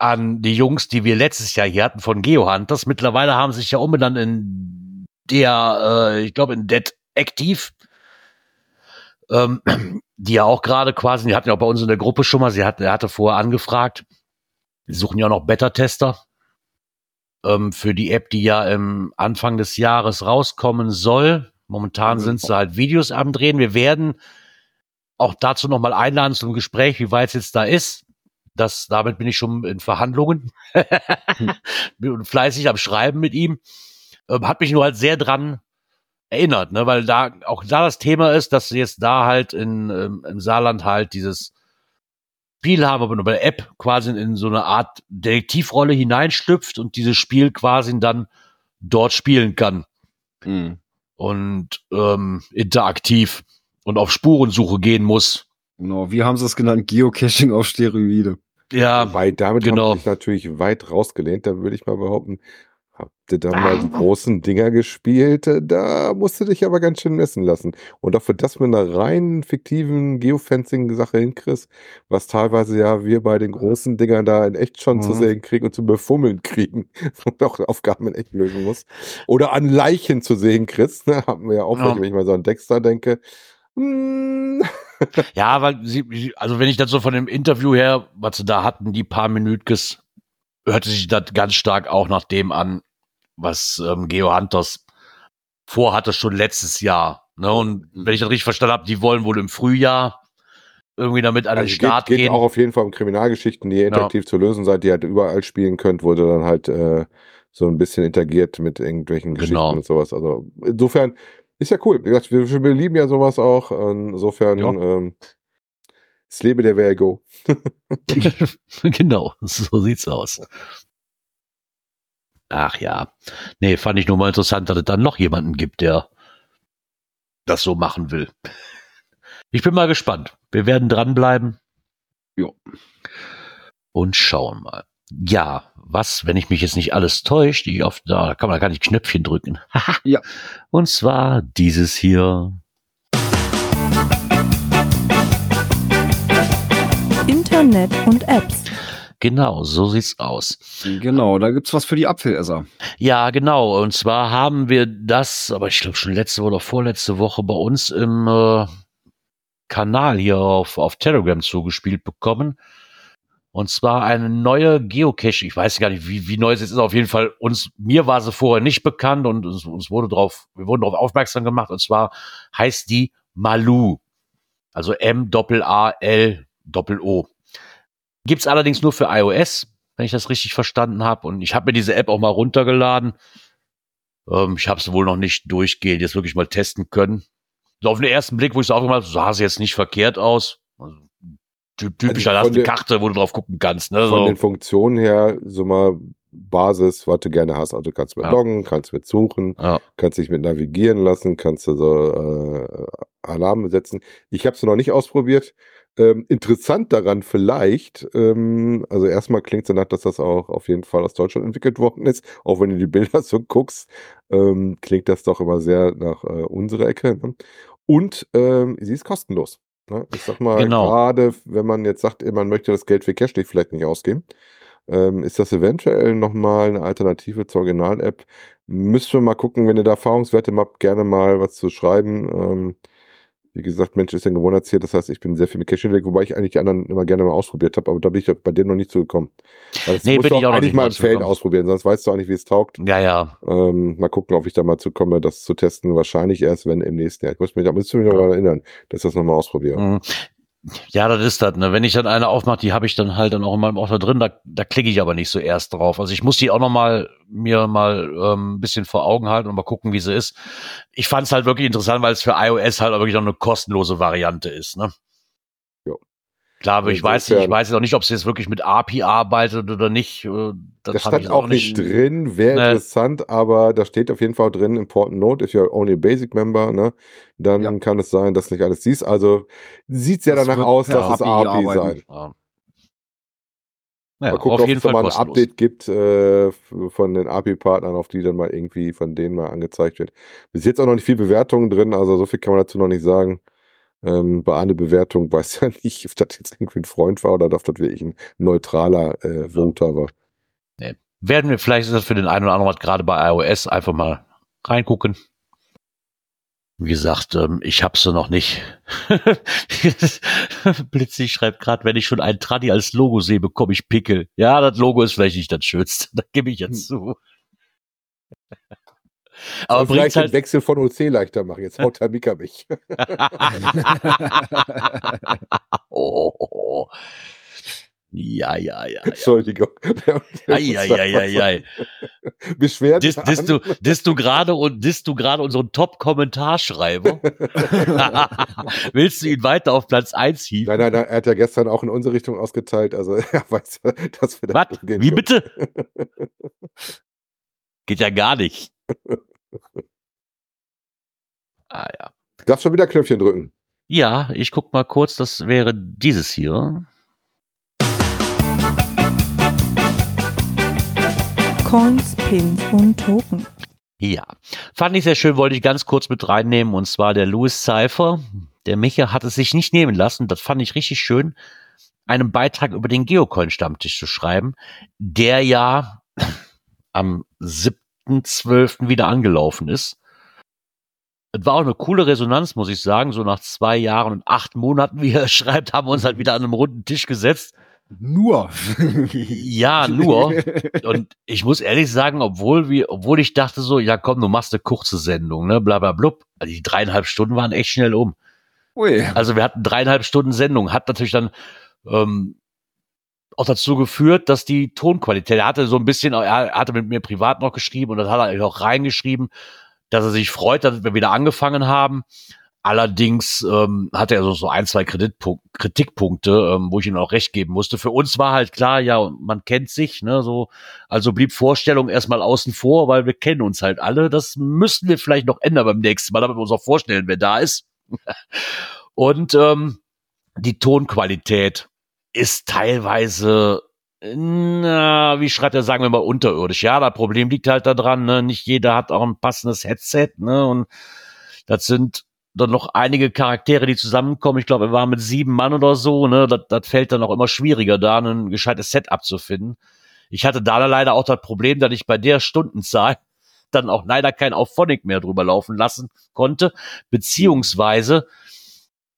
an die Jungs, die wir letztes Jahr hier hatten von Geohunters. Mittlerweile haben sie sich ja umbenannt in der, äh, ich glaube, in Dead Active. Ähm, die ja auch gerade quasi, die hatten ja auch bei uns in der Gruppe schon mal, sie hat, er hatte vorher angefragt, die suchen ja auch noch Beta-Tester ähm, für die App, die ja im Anfang des Jahres rauskommen soll. Momentan Mhm. sind sie halt Videos am Drehen. Wir werden auch dazu nochmal einladen zum Gespräch, wie weit es jetzt da ist. Das, damit bin ich schon in Verhandlungen. <laughs> bin fleißig am Schreiben mit ihm. Ähm, hat mich nur halt sehr dran erinnert, ne, weil da auch da das Thema ist, dass sie jetzt da halt in, ähm, im Saarland halt dieses Spiel haben, aber nur bei der App quasi in so eine Art Detektivrolle hineinschlüpft und dieses Spiel quasi dann dort spielen kann Mhm. und ähm, interaktiv und auf Spurensuche gehen muss. Genau, wie haben sie es genannt? Geocaching auf Steroide. Ja, Weil damit genau. haben sie sich natürlich weit rausgelehnt. Da würde ich mal behaupten, habt ihr da mal die großen Dinger gespielt? Äh, Da musst du dich aber ganz schön messen lassen. Und auch für das mit einer rein fiktiven Geofencing-Sache hinkriegst, was teilweise ja wir bei den großen Dingern da in echt schon zu Mhm. sehen kriegen und zu befummeln kriegen, <laughs> und auch Aufgaben in echt lösen muss. Oder an Leichen zu sehen kriegst, ne? haben wir ja auch, Ja. wenn ich mal so an Dexter denke. Hm, <laughs> ja, weil sie, also wenn ich das so von dem Interview her, was sie da hatten, die paar Minütges, hörte sich das ganz stark auch nach dem an, was ähm, Geo Hunters vorhatte schon letztes Jahr. Ne? Und wenn ich das richtig verstanden habe, die wollen wohl im Frühjahr irgendwie damit an den Also Start geht, geht gehen. auch auf jeden Fall um Kriminalgeschichten, die ihr interaktiv zu lösen seid, die ihr halt überall spielen könnt, wo ihr dann halt äh, so ein bisschen interagiert mit irgendwelchen Geschichten Genau. und sowas. Also insofern ist ja cool. Wie gesagt, wir, wir lieben ja sowas auch. Insofern, Ja. ähm, es lebe der Vergo. <laughs> genau, so sieht's aus. Ach ja. Nee, fand ich nur mal interessant, dass es dann noch jemanden gibt, der das so machen will. Ich bin mal gespannt. Wir werden dranbleiben. Jo. Und schauen mal. Ja, was, wenn ich mich jetzt nicht alles täuscht, die auf, da kann man gar nicht Knöpfchen drücken. Ja. Und zwar dieses hier. Internet und Apps. Genau, so sieht's aus. Genau, da gibt's was für die Apfelesser. Ja, genau. Und zwar haben wir das, aber ich glaube schon letzte oder vorletzte Woche bei uns im äh, Kanal hier auf, auf Telegram zugespielt bekommen. Und zwar eine neue Geocache. Ich weiß gar nicht, wie, wie neu es jetzt ist. Auf jeden Fall uns, mir war sie vorher nicht bekannt und uns, uns wurde drauf, wir wurden darauf aufmerksam gemacht. Und zwar heißt die Malu. Also M-A-L-O. Gibt's allerdings nur für iOS, wenn ich das richtig verstanden habe. Und ich habe mir diese App auch mal runtergeladen. Ähm, ich habe sie wohl noch nicht durchgehend jetzt wirklich mal testen können. Auf den ersten Blick, wo ich es aufgemacht habe, sah sie jetzt nicht verkehrt aus. Also, ty- typisch, Also hast eine der- Karte, wo du drauf gucken kannst. Ne? Von So. den Funktionen her, so mal Basis, was du gerne hast. Also du kannst mit Ja. loggen, kannst mit suchen, Ja. kannst dich mit navigieren lassen, kannst du so äh, Alarme setzen. Ich habe es noch nicht ausprobiert. Ähm, interessant daran vielleicht, ähm, also erstmal klingt es danach, dass das auch auf jeden Fall aus Deutschland entwickelt worden ist, auch wenn du die Bilder <laughs> so guckst, ähm, klingt das doch immer sehr nach äh, unserer Ecke. Ne? Und ähm, sie ist kostenlos. Ne? Ich sag mal, Genau. gerade wenn man jetzt sagt, man möchte das Geld für Cash vielleicht nicht ausgeben, ähm, ist das eventuell nochmal eine Alternative zur Original-App. Müssen wir mal gucken, wenn ihr da Erfahrungswerte habt, gerne mal was zu schreiben. Wie gesagt, Mensch ist ein Gewohnheitstier, das heißt, ich bin sehr viel mit Cash hinweg, wobei ich eigentlich die anderen immer gerne mal ausprobiert habe, aber da bin ich bei denen noch nicht zugekommen. Das Nee, musst bin du ich auch eigentlich nicht mal im Feld ausprobieren, sonst weißt du auch nicht, wie es taugt. ja, ja. Ähm, mal gucken, ob ich da mal zukomme, das zu testen. Wahrscheinlich erst, wenn im nächsten Jahr. Ich muss mich, da müsste mich noch daran erinnern, dass ich das nochmal ausprobiere. Mhm. Ja, das ist das. Ne? Wenn ich dann eine aufmache, die habe ich dann halt dann auch in meinem Ordner drin. Da, da klicke ich aber nicht so erst drauf. Also ich muss die auch noch mal mir mal ähm, ein bisschen vor Augen halten und mal gucken, wie sie ist. Ich fand es halt wirklich interessant, weil es für iOS halt auch wirklich noch eine kostenlose Variante ist. Ne? Klar, aber ich weiß ich weiß jetzt auch nicht, ob sie jetzt wirklich mit API arbeitet oder nicht. Äh, Das, Das stand auch nicht drin, wäre Ne. interessant, aber da steht auf jeden Fall drin, important note, if you're only a basic member, ne, dann Ja. kann es sein, dass nicht alles siehst. Also sieht Das danach aus, dass es API API arbeiten. sein. Ja. Ja, mal gucken, auf ob jeden es mal ein kostenlos. Update gibt äh, von den API-Partnern, auf die dann mal irgendwie von denen mal angezeigt wird. Bis jetzt auch noch nicht viel Bewertungen drin, also so viel kann man dazu noch nicht sagen. Ähm, bei einer Bewertung weiß ja nicht, ob das jetzt irgendwie ein Freund war oder ob das wirklich ein neutraler äh, Voter war. Werden wir vielleicht ist das für den einen oder anderen gerade bei iOS einfach mal reingucken. Wie gesagt, ähm, ich hab's so noch nicht. <laughs> Blitzi schreibt gerade, wenn ich schon ein Tradi als Logo sehe, bekomme ich Pickel. Ja, das Logo ist vielleicht nicht das Schönste. <laughs> Da gebe ich jetzt zu. Aber bringt vielleicht den halt, Wechsel von OC leichter machen. Jetzt haut der Mika mich. oh, oh, oh. Ja, ja, ja. Entschuldigung. Eieieiei. Beschwert. Dis, dis du, dis du gerade und dis du gerade unseren Top-Kommentarschreiber? <laughs> Willst du ihn weiter auf Platz 1 hieven? Nein, nein, nein, er hat ja gestern auch in unsere Richtung ausgeteilt, also <laughs> er weiß, dass wir da Was? Wie können. bitte? Geht ja gar nicht. <laughs> Ah ja. Darf schon wieder Knöpfchen drücken. Ja, ich guck mal kurz, das wäre dieses hier. Coins, Pins und Token. Ja, fand ich sehr schön, wollte ich ganz kurz mit reinnehmen, und zwar der Louis Cypher. Der Micha hat es sich nicht nehmen lassen, das fand ich richtig schön, einen Beitrag über den Geocoin-Stammtisch zu schreiben, der ja am 7.12. wieder angelaufen ist. Es war auch eine coole Resonanz, muss ich sagen. So nach zwei Jahren und acht Monaten, wie er <laughs> schreibt, haben wir uns halt wieder an einem runden Tisch gesetzt. Nur. <laughs> Ja, nur. Und ich muss ehrlich sagen, obwohl wir, obwohl ich dachte so, ja komm, du machst eine kurze Sendung, ne, bla bla blub. Also die dreieinhalb Stunden waren echt schnell um. Ui. Also wir hatten dreieinhalb Stunden Sendung, hat natürlich dann ähm, auch dazu geführt, dass die Tonqualität, er hatte so ein bisschen, er hatte mit mir privat noch geschrieben und das hat er auch reingeschrieben, dass er sich freut, dass wir wieder angefangen haben. Allerdings ähm, hatte er so, so ein, zwei Kreditpunk Kritikpunkte, ähm, wo ich ihm auch recht geben musste. Für uns war halt klar, ja, man kennt sich, ne, so, also blieb Vorstellung erstmal außen vor, weil wir kennen uns halt alle. Das müssten wir vielleicht noch ändern beim nächsten Mal, damit wir uns auch vorstellen, wer da ist. <laughs> Und ähm, die Tonqualität ist teilweise, na, wie schreibt er, sagen wir mal, unterirdisch. Ja, das Problem liegt halt daran, ne, nicht jeder hat auch ein passendes Headset, ne, und das sind dann noch einige Charaktere, die zusammenkommen. Ich glaube, wir waren mit sieben Mann oder so, ne, das, das fällt dann auch immer schwieriger, da ein gescheites Setup zu finden. Ich hatte da leider auch das Problem, dass ich bei der Stundenzahl dann auch leider kein Auphonic mehr drüber laufen lassen konnte, beziehungsweise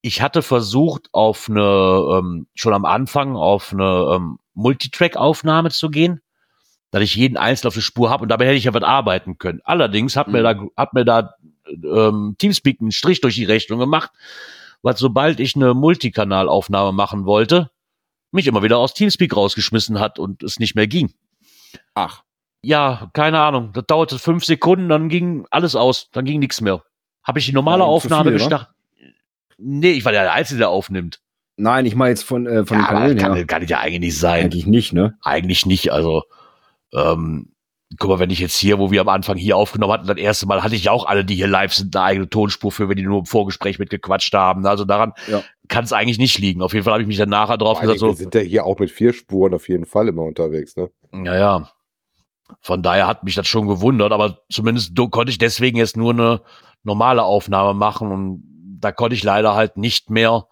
ich hatte versucht, auf eine, ähm, schon am Anfang auf eine ähm, Multitrack-Aufnahme zu gehen, dass ich jeden einzeln auf der Spur habe und dabei hätte ich ja was arbeiten können. Allerdings hat mir da, hat mir da ähm, Teamspeak einen Strich durch die Rechnung gemacht, weil sobald ich eine Multikanalaufnahme machen wollte, mich immer wieder aus Teamspeak rausgeschmissen hat und es nicht mehr ging. Ach. Ja, keine Ahnung. Das dauerte fünf Sekunden, dann ging alles aus, dann ging nichts mehr. Habe ich die normale zu Aufnahme gestartet? Nee, ich war der Einzige, der aufnimmt. Nein, ich meine jetzt von, äh, von ja, den Kanälen kann, her. kann ja eigentlich nicht sein. Eigentlich nicht, ne? Eigentlich nicht. Also, ähm, guck mal, wenn ich jetzt hier, wo wir am Anfang hier aufgenommen hatten, das erste Mal hatte ich ja auch alle, die hier live sind, eine eigene Tonspur für, wenn die nur im Vorgespräch mitgequatscht haben. Also daran Ja. kann es eigentlich nicht liegen. Auf jeden Fall habe ich mich dann nachher drauf allen gesagt, Dingen, so, wir sind ja hier auch mit vier Spuren auf jeden Fall immer unterwegs, ne? Ja, ja. Von daher hat mich das schon gewundert, aber zumindest konnte ich deswegen jetzt nur eine normale Aufnahme machen und da konnte ich leider halt nicht mehr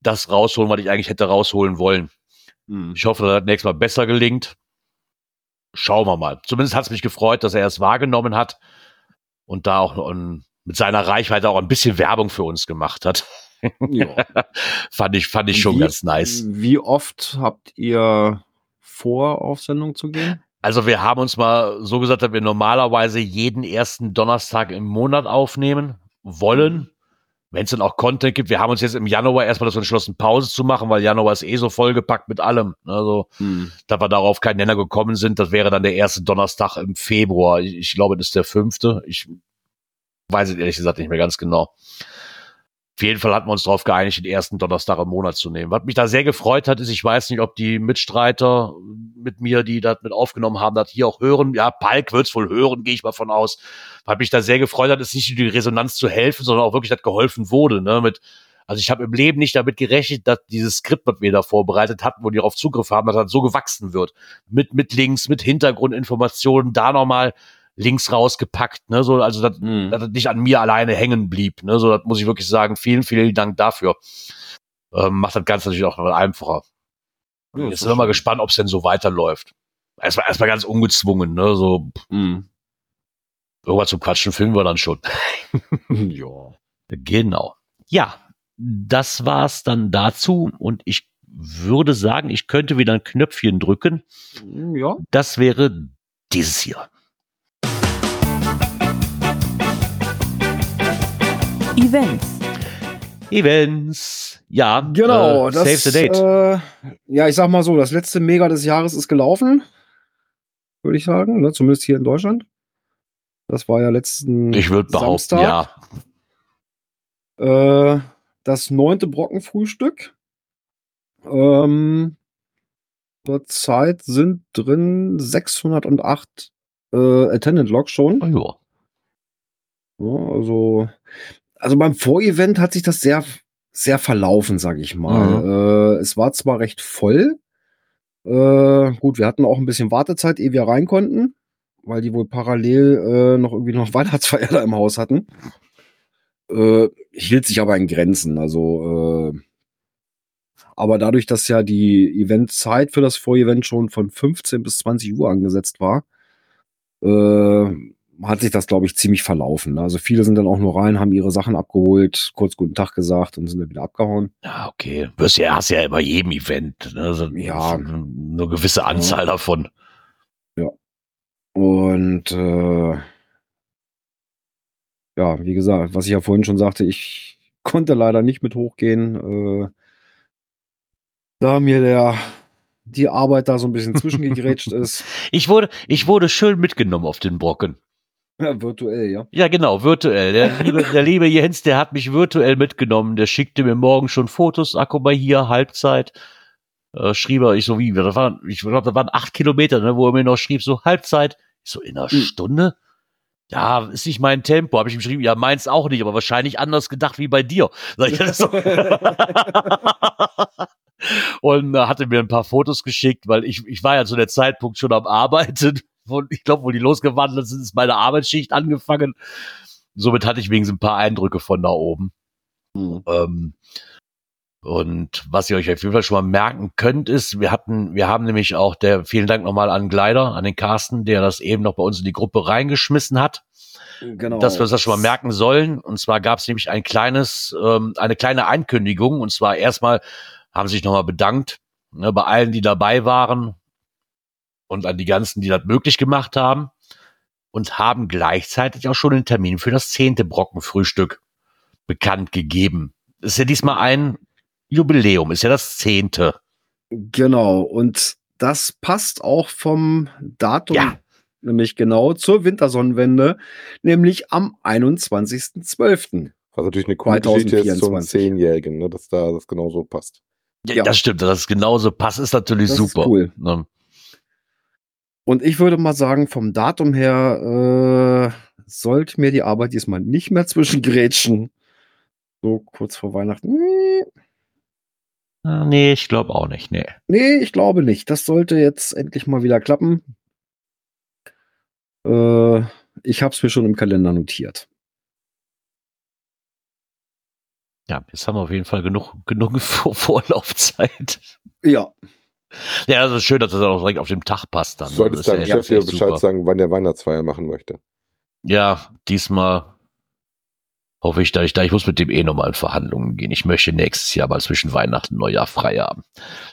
das rausholen, was ich eigentlich hätte rausholen wollen. Hm. Ich hoffe, dass das nächstes Mal besser gelingt. Schauen wir mal. Zumindest hat es mich gefreut, dass er es wahrgenommen hat und da auch ein, mit seiner Reichweite auch ein bisschen Werbung für uns gemacht hat. Ja. <laughs> fand ich, fand ich schon Wie- ganz nice. Wie oft habt ihr vor, auf Sendung zu gehen? Also wir haben uns mal so gesagt, dass wir normalerweise jeden ersten Donnerstag im Monat aufnehmen wollen. Wenn es dann auch Content gibt. Wir haben uns jetzt im Januar erstmal dazu entschlossen, Pause zu machen, weil Januar ist eh so vollgepackt mit allem. Also, Hm. da wir darauf keinen Nenner gekommen sind, das wäre dann der erste Donnerstag im Februar. Ich, ich glaube, das ist der fünfte. Ich weiß es ehrlich gesagt nicht mehr ganz genau. Auf jeden Fall hatten wir uns darauf geeinigt, den ersten Donnerstag im Monat zu nehmen. Was mich da sehr gefreut hat, ist, ich weiß nicht, ob die Mitstreiter mit mir, die das mit aufgenommen haben, das hier auch hören. Ja, Palk wird's wohl hören, gehe ich mal von aus. Was mich da sehr gefreut hat, ist nicht nur die Resonanz zu helfen, sondern auch wirklich, dass geholfen wurde, ne, mit Also ich habe im Leben nicht damit gerechnet, dass dieses Skript, was wir da vorbereitet hatten, wo die darauf Zugriff haben, dass das so gewachsen wird. Mit, mit Links, mit Hintergrundinformationen, da nochmal Links rausgepackt, ne, so, also, dass, Mhm. dass das nicht an mir alleine hängen blieb, ne, so, das muss ich wirklich sagen. Vielen, vielen Dank dafür. Ähm, macht das Ganze natürlich auch einfacher. Ja, Jetzt sind wir mal gespannt, ob es denn so weiterläuft. Erstmal, erstmal ganz ungezwungen, ne, so, Mhm. irgendwas zum Quatschen filmen wir dann schon. <laughs> ja. Genau. Ja, das war's dann dazu und ich würde sagen, ich könnte wieder ein Knöpfchen drücken. Ja. Das wäre dieses hier. Events. Events. Ja, Genau, äh, das, save the date. Äh, ja, ich sag mal so, das letzte Mega des Jahres ist gelaufen, würde ich sagen, ne? zumindest hier in Deutschland. Das war ja letzten ich würde behaupten, Samstag. ja. Äh, das neunte Brockenfrühstück. Ähm, zurzeit sind drin 608 äh, Attendant Logs schon. Oh, ja. Ja, also, also beim Vorevent hat sich das sehr, sehr verlaufen, sage ich mal. Äh, es war zwar recht voll. Äh, gut, wir hatten auch ein bisschen Wartezeit, ehe wir rein konnten, weil die wohl parallel äh, noch irgendwie noch <laughs> Weihnachtsfeier da im Haus hatten. Äh, hielt sich aber in Grenzen. Also, äh, aber dadurch, dass ja die Eventzeit für das Vorevent schon von 15 bis 20 Uhr angesetzt war, äh, hat sich das, glaube ich, ziemlich verlaufen. ne? Also viele sind dann auch nur rein, haben ihre Sachen abgeholt, kurz guten Tag gesagt und sind dann wieder abgehauen. Ja, okay. Wirst ja, hast ja bei jedem Event, ne? so, Ja. eine gewisse Anzahl davon. Und äh, ja, wie gesagt, was ich ja vorhin schon sagte, ich <laughs> konnte leider nicht mit hochgehen, äh, da mir der die Arbeit da so ein bisschen <laughs> zwischengegrätscht ist. Ich wurde, ich wurde schön mitgenommen auf den Brocken. Ja, virtuell, ja. Ja, genau, virtuell. Der <laughs> liebe, der liebe Jens, der hat mich virtuell mitgenommen. Der schickte mir morgen schon Fotos. Akku bei hier, Halbzeit. Äh, schrieb er, ich so wie, das waren, ich glaube, das waren acht Kilometer, ne, wo er mir noch schrieb, so Halbzeit. Ich so, in einer Mhm. Stunde? Ja, ist nicht mein Tempo. Habe ich ihm geschrieben, ja, meins auch nicht, aber wahrscheinlich anders gedacht wie bei dir. <laughs> So. <laughs> Und äh, hatte mir ein paar Fotos geschickt, weil ich, ich war ja zu der Zeitpunkt schon am Arbeiten. Und ich glaube, wo die losgewandert sind, ist meine Arbeitsschicht angefangen. Somit hatte ich wenigstens ein paar Eindrücke von da oben. Mhm. Ähm, und was ihr euch auf jeden Fall schon mal merken könnt, ist, wir hatten, wir haben nämlich auch der, vielen Dank nochmal an Gleider, an den Carsten, der das eben noch bei uns in die Gruppe reingeschmissen hat, Genau. dass wir uns das schon mal merken sollen. Und zwar gab es nämlich ein kleines, ähm, eine kleine Ankündigung. Und zwar erstmal haben sich nochmal bedankt ne, bei allen, die dabei waren und an die ganzen, die das möglich gemacht haben. Und haben gleichzeitig auch schon den Termin für das zehnte Brockenfrühstück bekannt gegeben. Ist ja diesmal ein Jubiläum, ist ja das zehnte. Genau, und das passt auch vom Datum, Ja. nämlich genau zur Wintersonnenwende, nämlich am 21.12. Was natürlich eine coole Geschichte ist zum 2024. Zehnjährigen, ne, dass da das genauso passt. Ja, Ja. Das stimmt, dass es genauso passt, ist natürlich Das ist super. cool. Ne? Und ich würde mal sagen, vom Datum her äh, sollte mir die Arbeit diesmal nicht mehr zwischengrätschen. So kurz vor Weihnachten. Ah, Nee, ich glaube auch nicht. Nee. Nee, ich glaube nicht. Das sollte jetzt endlich mal wieder klappen. Äh, ich habe es mir schon im Kalender notiert. Ja, jetzt haben wir auf jeden Fall genug, genug <laughs> Vor Vorlaufzeit. Ja, Ja, das ist schön, dass das auch direkt auf dem Tag passt dann. Solltest deinem ja Chef hier Bescheid super. sagen, wann der Weihnachtsfeier machen möchte. Ja, diesmal hoffe ich, da ich da, ich muss mit dem eh nochmal in Verhandlungen gehen. Ich möchte nächstes Jahr mal zwischen Weihnachten und Neujahr frei haben.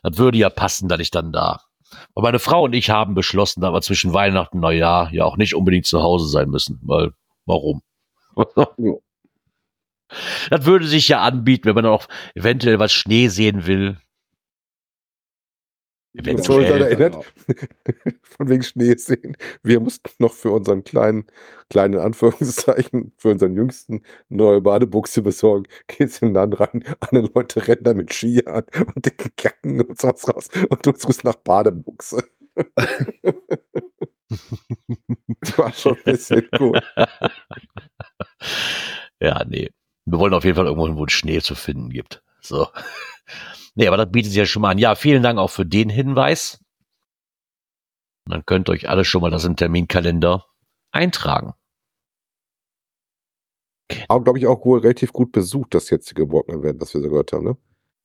Das würde ja passen, dass ich dann da. Aber meine Frau und ich haben beschlossen, dass wir zwischen Weihnachten und Neujahr ja auch nicht unbedingt zu Hause sein müssen, weil, warum? Das würde sich ja anbieten, wenn man auch eventuell was Schnee sehen will. Eventuell. erinnert, <laughs> von wegen Schnee sehen. Wir mussten noch für unseren kleinen, kleinen Anführungszeichen, für unseren jüngsten neue Badebuchse besorgen. Geht's in den Laden rein, alle Leute rennen da mit Ski an und dicken Jacken und sonst raus und du suchst nach Badebuchse. das <laughs> war schon ein bisschen cool. <laughs> Ja, nee. Wir wollen auf jeden Fall irgendwo, hin, wo es Schnee zu finden gibt. So. Nee, aber das bietet sich ja schon mal an. Ja, vielen Dank auch für den Hinweis. Und dann könnt ihr euch alle schon mal das im Terminkalender eintragen. Aber glaube ich auch wohl relativ gut besucht, das jetzige Walkman-Event, das wir so gehört haben, ne?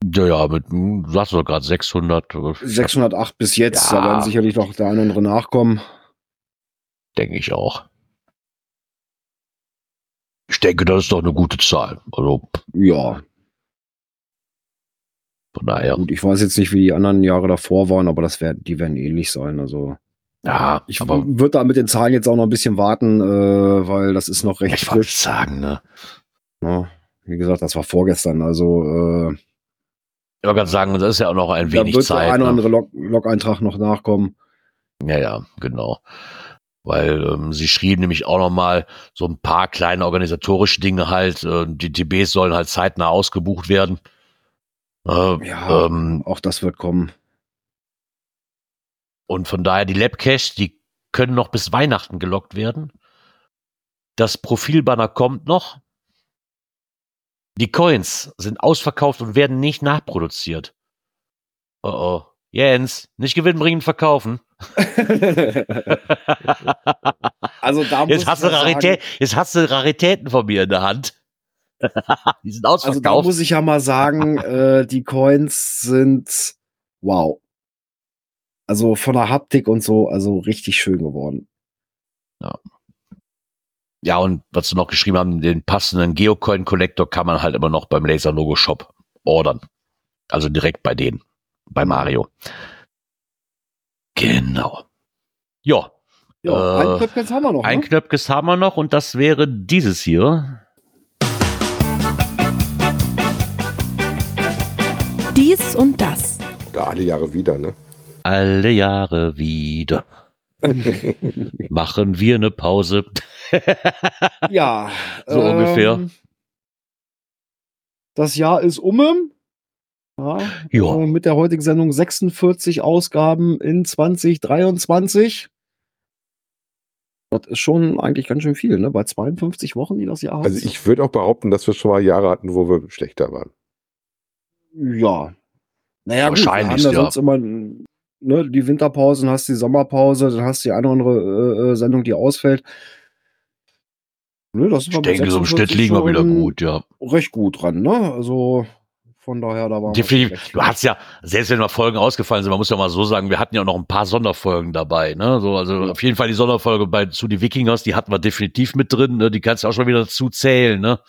Ja, ja, mit, du sagst doch gerade 600. aber ich 608 bis jetzt, Ja. da werden sicherlich noch der eine oder andere nachkommen. Denke ich auch. Ich denke, das ist doch eine gute Zahl. Also Ja, von daher. gut, ich weiß jetzt nicht, wie die anderen Jahre davor waren, aber das werden, die werden ähnlich sein. Also Ja, ich würde da mit den Zahlen jetzt auch noch ein bisschen warten, äh, weil das ist noch recht ich frisch. sagen, ne? Ne? Wie gesagt, das war vorgestern. Also äh, Ich wollte gerade sagen, das ist ja auch noch ein da wenig wird der Zeit. ein oder Ne? andere Log- Log-Eintrag noch nachkommen. Ja, ja, genau. Weil ähm, sie schrieben nämlich auch noch mal so ein paar kleine organisatorische Dinge halt. Äh, die DBs sollen halt zeitnah ausgebucht werden. Äh, Ja. ähm, Auch das wird kommen. und von daher die Labcaches, die können noch bis Weihnachten gelockt werden. Das Profilbanner kommt noch. Die Coins sind ausverkauft und werden nicht nachproduziert. Oh oh. Jens, nicht gewinnbringend verkaufen. <laughs> also da muss Jetzt hast, du ja Rarität, jetzt hast du Raritäten von mir in der Hand. <laughs> Die sind Also da ausverkauft. muss ich ja mal sagen, <laughs> äh, die Coins sind wow. Also von der Haptik und so, also richtig schön geworden. ja, und was sie noch geschrieben haben, den passenden Geocoin-Collector kann man halt immer noch beim Laser-Logo-Shop ordern. Also direkt bei denen. Bei Mario. Genau. Ja, Ja, Äh, ein Knöpfchen haben wir noch. ein ne? Knöpfkes haben wir noch und das wäre dieses hier. Dies und das. Da alle Jahre wieder, ne? Alle Jahre wieder. <laughs> Machen wir eine Pause. <laughs> Ja. So ungefähr. Das Jahr ist um. Ja, Ja. äh, mit der heutigen Sendung 46 Ausgaben in 2023. Das ist schon eigentlich ganz schön viel, ne? Bei 52 Wochen, die das Jahr hat. Also ich würde auch behaupten, dass wir schon mal Jahre hatten, wo wir schlechter waren. Ja. Naja, gut, wir haben Wahrscheinlich, ja, ja. sonst immer ne, die Winterpausen, hast die Sommerpause, dann hast du die eine oder andere äh, äh, Sendung, die ausfällt. Ne, das ist Ich denke, so im Schnitt liegen wir wieder gut, ja. Recht gut dran, ne? Also von daher, da war Definitiv. Du hast ja, selbst wenn mal Folgen ausgefallen sind, man muss ja mal so sagen, wir hatten ja noch ein paar Sonderfolgen dabei, ne? So, also auf jeden Fall die Sonderfolge bei zu die Wikingers, die hatten wir definitiv mit drin, ne? Die kannst du auch schon wieder dazu zählen, ne?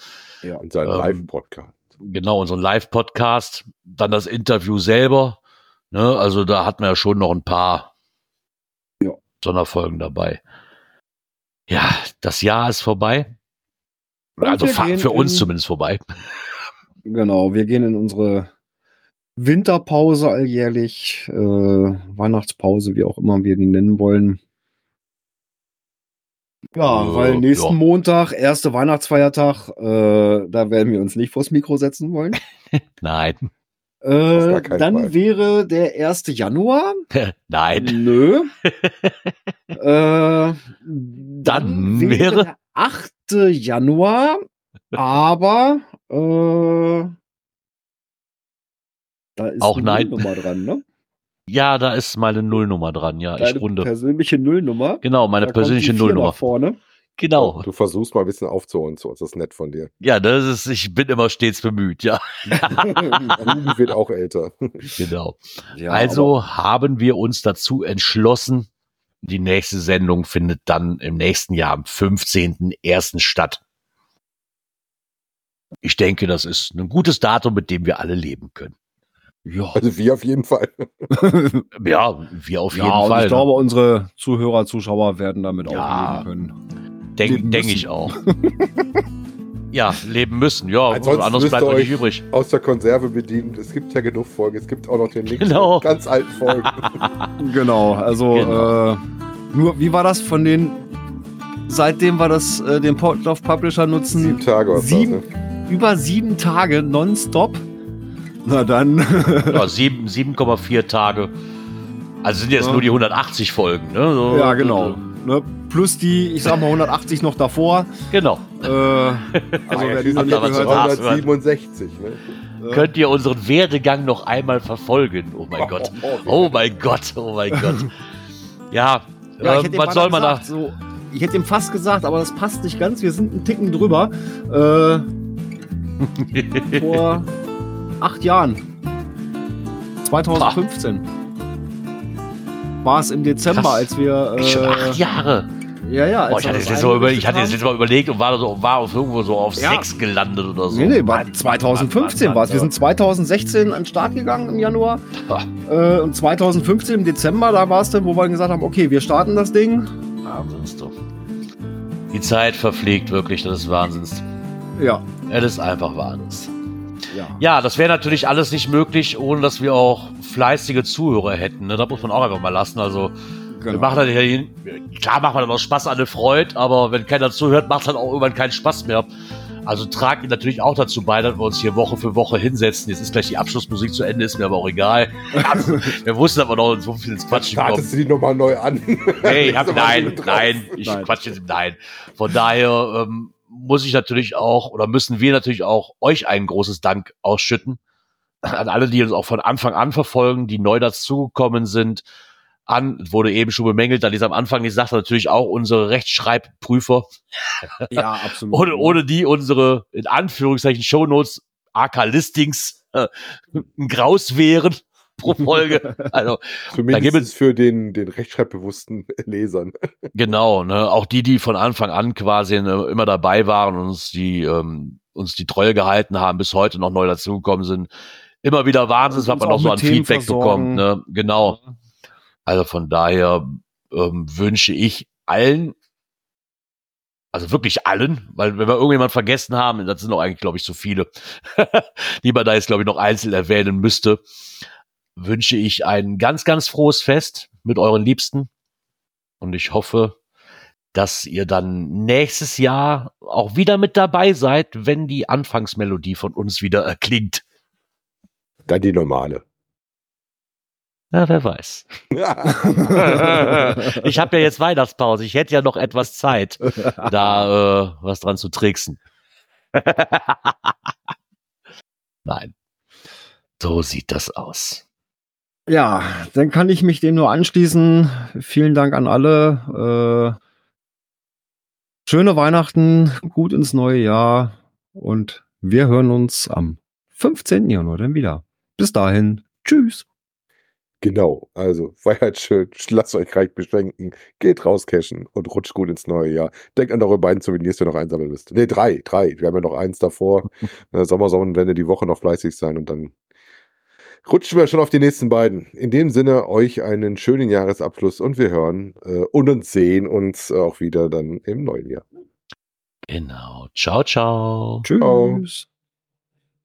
Ja. Und sein Ähm, Live-Podcast. Genau, unseren Live-Podcast, dann das Interview selber, ne? Also da hatten wir ja schon noch ein paar Ja. Sonderfolgen dabei. Ja, das Jahr ist vorbei. Und Also für uns in- zumindest vorbei. Genau, wir gehen in unsere Winterpause alljährlich, äh, Weihnachtspause, wie auch immer wir die nennen wollen. Ja, Äh, weil nächsten ja. Montag, erste Weihnachtsfeiertag, äh, da werden wir uns nicht vors Mikro setzen wollen. <laughs> Nein. Äh, dann Fall. wäre der 1. Januar. <laughs> Nein. Nö. <laughs> äh, dann, wäre wäre- der 8. Januar, aber äh, da ist Auch nein. Nullnummer dran, ne? Ja, da ist meine Nullnummer dran, ja. Ich Deine runde. persönliche Nullnummer. Genau, meine Da kommt persönliche Nullnummer. nach vorne. Genau. Du versuchst mal ein bisschen aufzuholen zu uns. Das ist nett von dir. Ja, das ist, ich bin immer stets bemüht, ja. Ruben wird auch älter. Genau. Ja, also haben wir uns dazu entschlossen, die nächste Sendung findet dann im nächsten Jahr am 15.01. statt. Ich denke, das ist ein gutes Datum, mit dem wir alle leben können. Ja, Also wir auf jeden Fall. <laughs> Ja, wir auf ja jeden und Fall. ich glaube, unsere Zuhörer, Zuschauer werden damit Ja. auch leben können. Denke denk ich auch. <laughs> ja, leben müssen. Ja, Ansonsten was anderes müsst bleibt mir nicht euch- übrig. Aus der Konserve bedient. Es gibt ja genug Folgen. Es gibt auch noch den Link Genau. ganz alten Folgen. <laughs> Genau, also Genau. Äh, nur, wie war das von den, seitdem wir das, äh, den Portlauf Publisher nutzen, Sieben Tage oder Sieben- so. Ne? über sieben Tage nonstop? Na dann, <laughs> Ja, sieben- 7,4 Tage. Also sind jetzt Ja. nur die 180 Folgen, ne? So, ja genau. Ne? Plus die, ich sag mal 180 noch davor. Genau. Äh, also wer die noch nicht aber gehört zu hat, hart. 367. Ne? äh, Könnt ihr unseren Werdegang noch einmal verfolgen? Oh mein Gott. Oh mein Gott. Oh mein Gott. <laughs> Ja, Ja, ähm, dem was soll man da? gesagt, so, ich hätte ihm fast gesagt, aber das passt nicht ganz. Wir sind einen Ticken drüber. Äh, <laughs> vor acht Jahren. 2015. War es im Dezember, Krass. als wir. Äh, Schon acht Jahre. Ja, ja. Boah, ich hatte, das jetzt mal ich hatte das jetzt mal überlegt und war, so, war auf irgendwo so auf Ja. sechs gelandet oder so. Nee, nee, war Mann, 2015 Mann, war es. Wir sind 2016 an den Start gegangen im Januar. Äh, und 2015 im Dezember, da war es dann, wo wir gesagt haben, okay, wir starten das Ding. Wahnsinns, du. Die Zeit verfliegt wirklich, das ist Wahnsinns. Ja. Es ist einfach Wahnsinns. Ja. Ja, das wäre natürlich alles nicht möglich, ohne dass wir auch fleißige Zuhörer hätten. Ne? Da muss man auch einfach mal lassen. Also, wir Genau. machen das ja, klar macht man dann auch Spaß an der Freude, aber wenn keiner zuhört, macht es dann auch irgendwann keinen Spaß mehr. Also tragt ihr natürlich auch dazu bei, dass wir uns hier Woche für Woche hinsetzen. Jetzt ist gleich die Abschlussmusik zu Ende, ist mir aber auch egal. Also, <laughs> wir wussten aber noch so viel ins Quatschen kommen. Startest du die nochmal neu an? Hey, ich <laughs> hab, nein, nein, ich Nein. quatsch jetzt, nein. Von daher ähm, muss ich natürlich auch, oder müssen wir natürlich auch euch ein großes Dank ausschütten. An alle, die uns auch von Anfang an verfolgen, die neu dazugekommen sind. An, wurde eben schon bemängelt, da die es am Anfang nicht sagte, natürlich auch unsere Rechtschreibprüfer, ja, <laughs> absolut. ohne, ohne die unsere, in Anführungszeichen, Shownotes, AK-Listings, äh, ein Graus wären <laughs> pro Folge. Also, <laughs> Da gibt Zumindest für den, den rechtschreibbewussten <laughs> Lesern. Genau, ne? Auch die, die von Anfang an quasi ne, immer dabei waren und uns die, ähm, uns die Treue gehalten haben, bis heute noch neu dazugekommen sind. Immer wieder Wahnsinn, was man auch so an Themen Feedback versorgen. bekommt. Ne? Genau. Also von daher ähm, wünsche ich allen, also wirklich allen, weil wenn wir irgendjemand vergessen haben, das sind doch eigentlich, glaube ich, so viele, die man da jetzt, glaube ich, noch einzeln erwähnen müsste, wünsche ich ein ganz, ganz frohes Fest mit euren Liebsten. Und ich hoffe, dass ihr dann nächstes Jahr auch wieder mit dabei seid, wenn die Anfangsmelodie von uns wieder erklingt. Dann die normale. Ja, wer weiß. <laughs> ich habe ja jetzt Weihnachtspause. Ich hätte ja noch etwas Zeit, da äh, was dran zu tricksen. <laughs> Nein. So sieht das aus. Ja, dann kann ich mich dem nur anschließen. Vielen Dank an alle. Äh, schöne Weihnachten, gut ins neue Jahr und wir hören uns am 15. Januar dann wieder. Bis dahin. Tschüss. Genau, also Feiert schön, lasst euch reich beschenken, geht raus cashen und rutscht gut ins neue Jahr. Denkt an eure beiden Souvenirs, die ihr noch einsammeln müsst. Ne, drei, drei. Wir haben ja noch eins davor. Äh, <laughs> Sommer, Sonnenwende, die Woche noch fleißig sein und dann rutschen wir schon auf die nächsten beiden. In dem Sinne, euch einen schönen Jahresabschluss und wir hören äh, und uns sehen uns auch wieder dann im neuen Jahr. Genau. Ciao, ciao. Tschüss.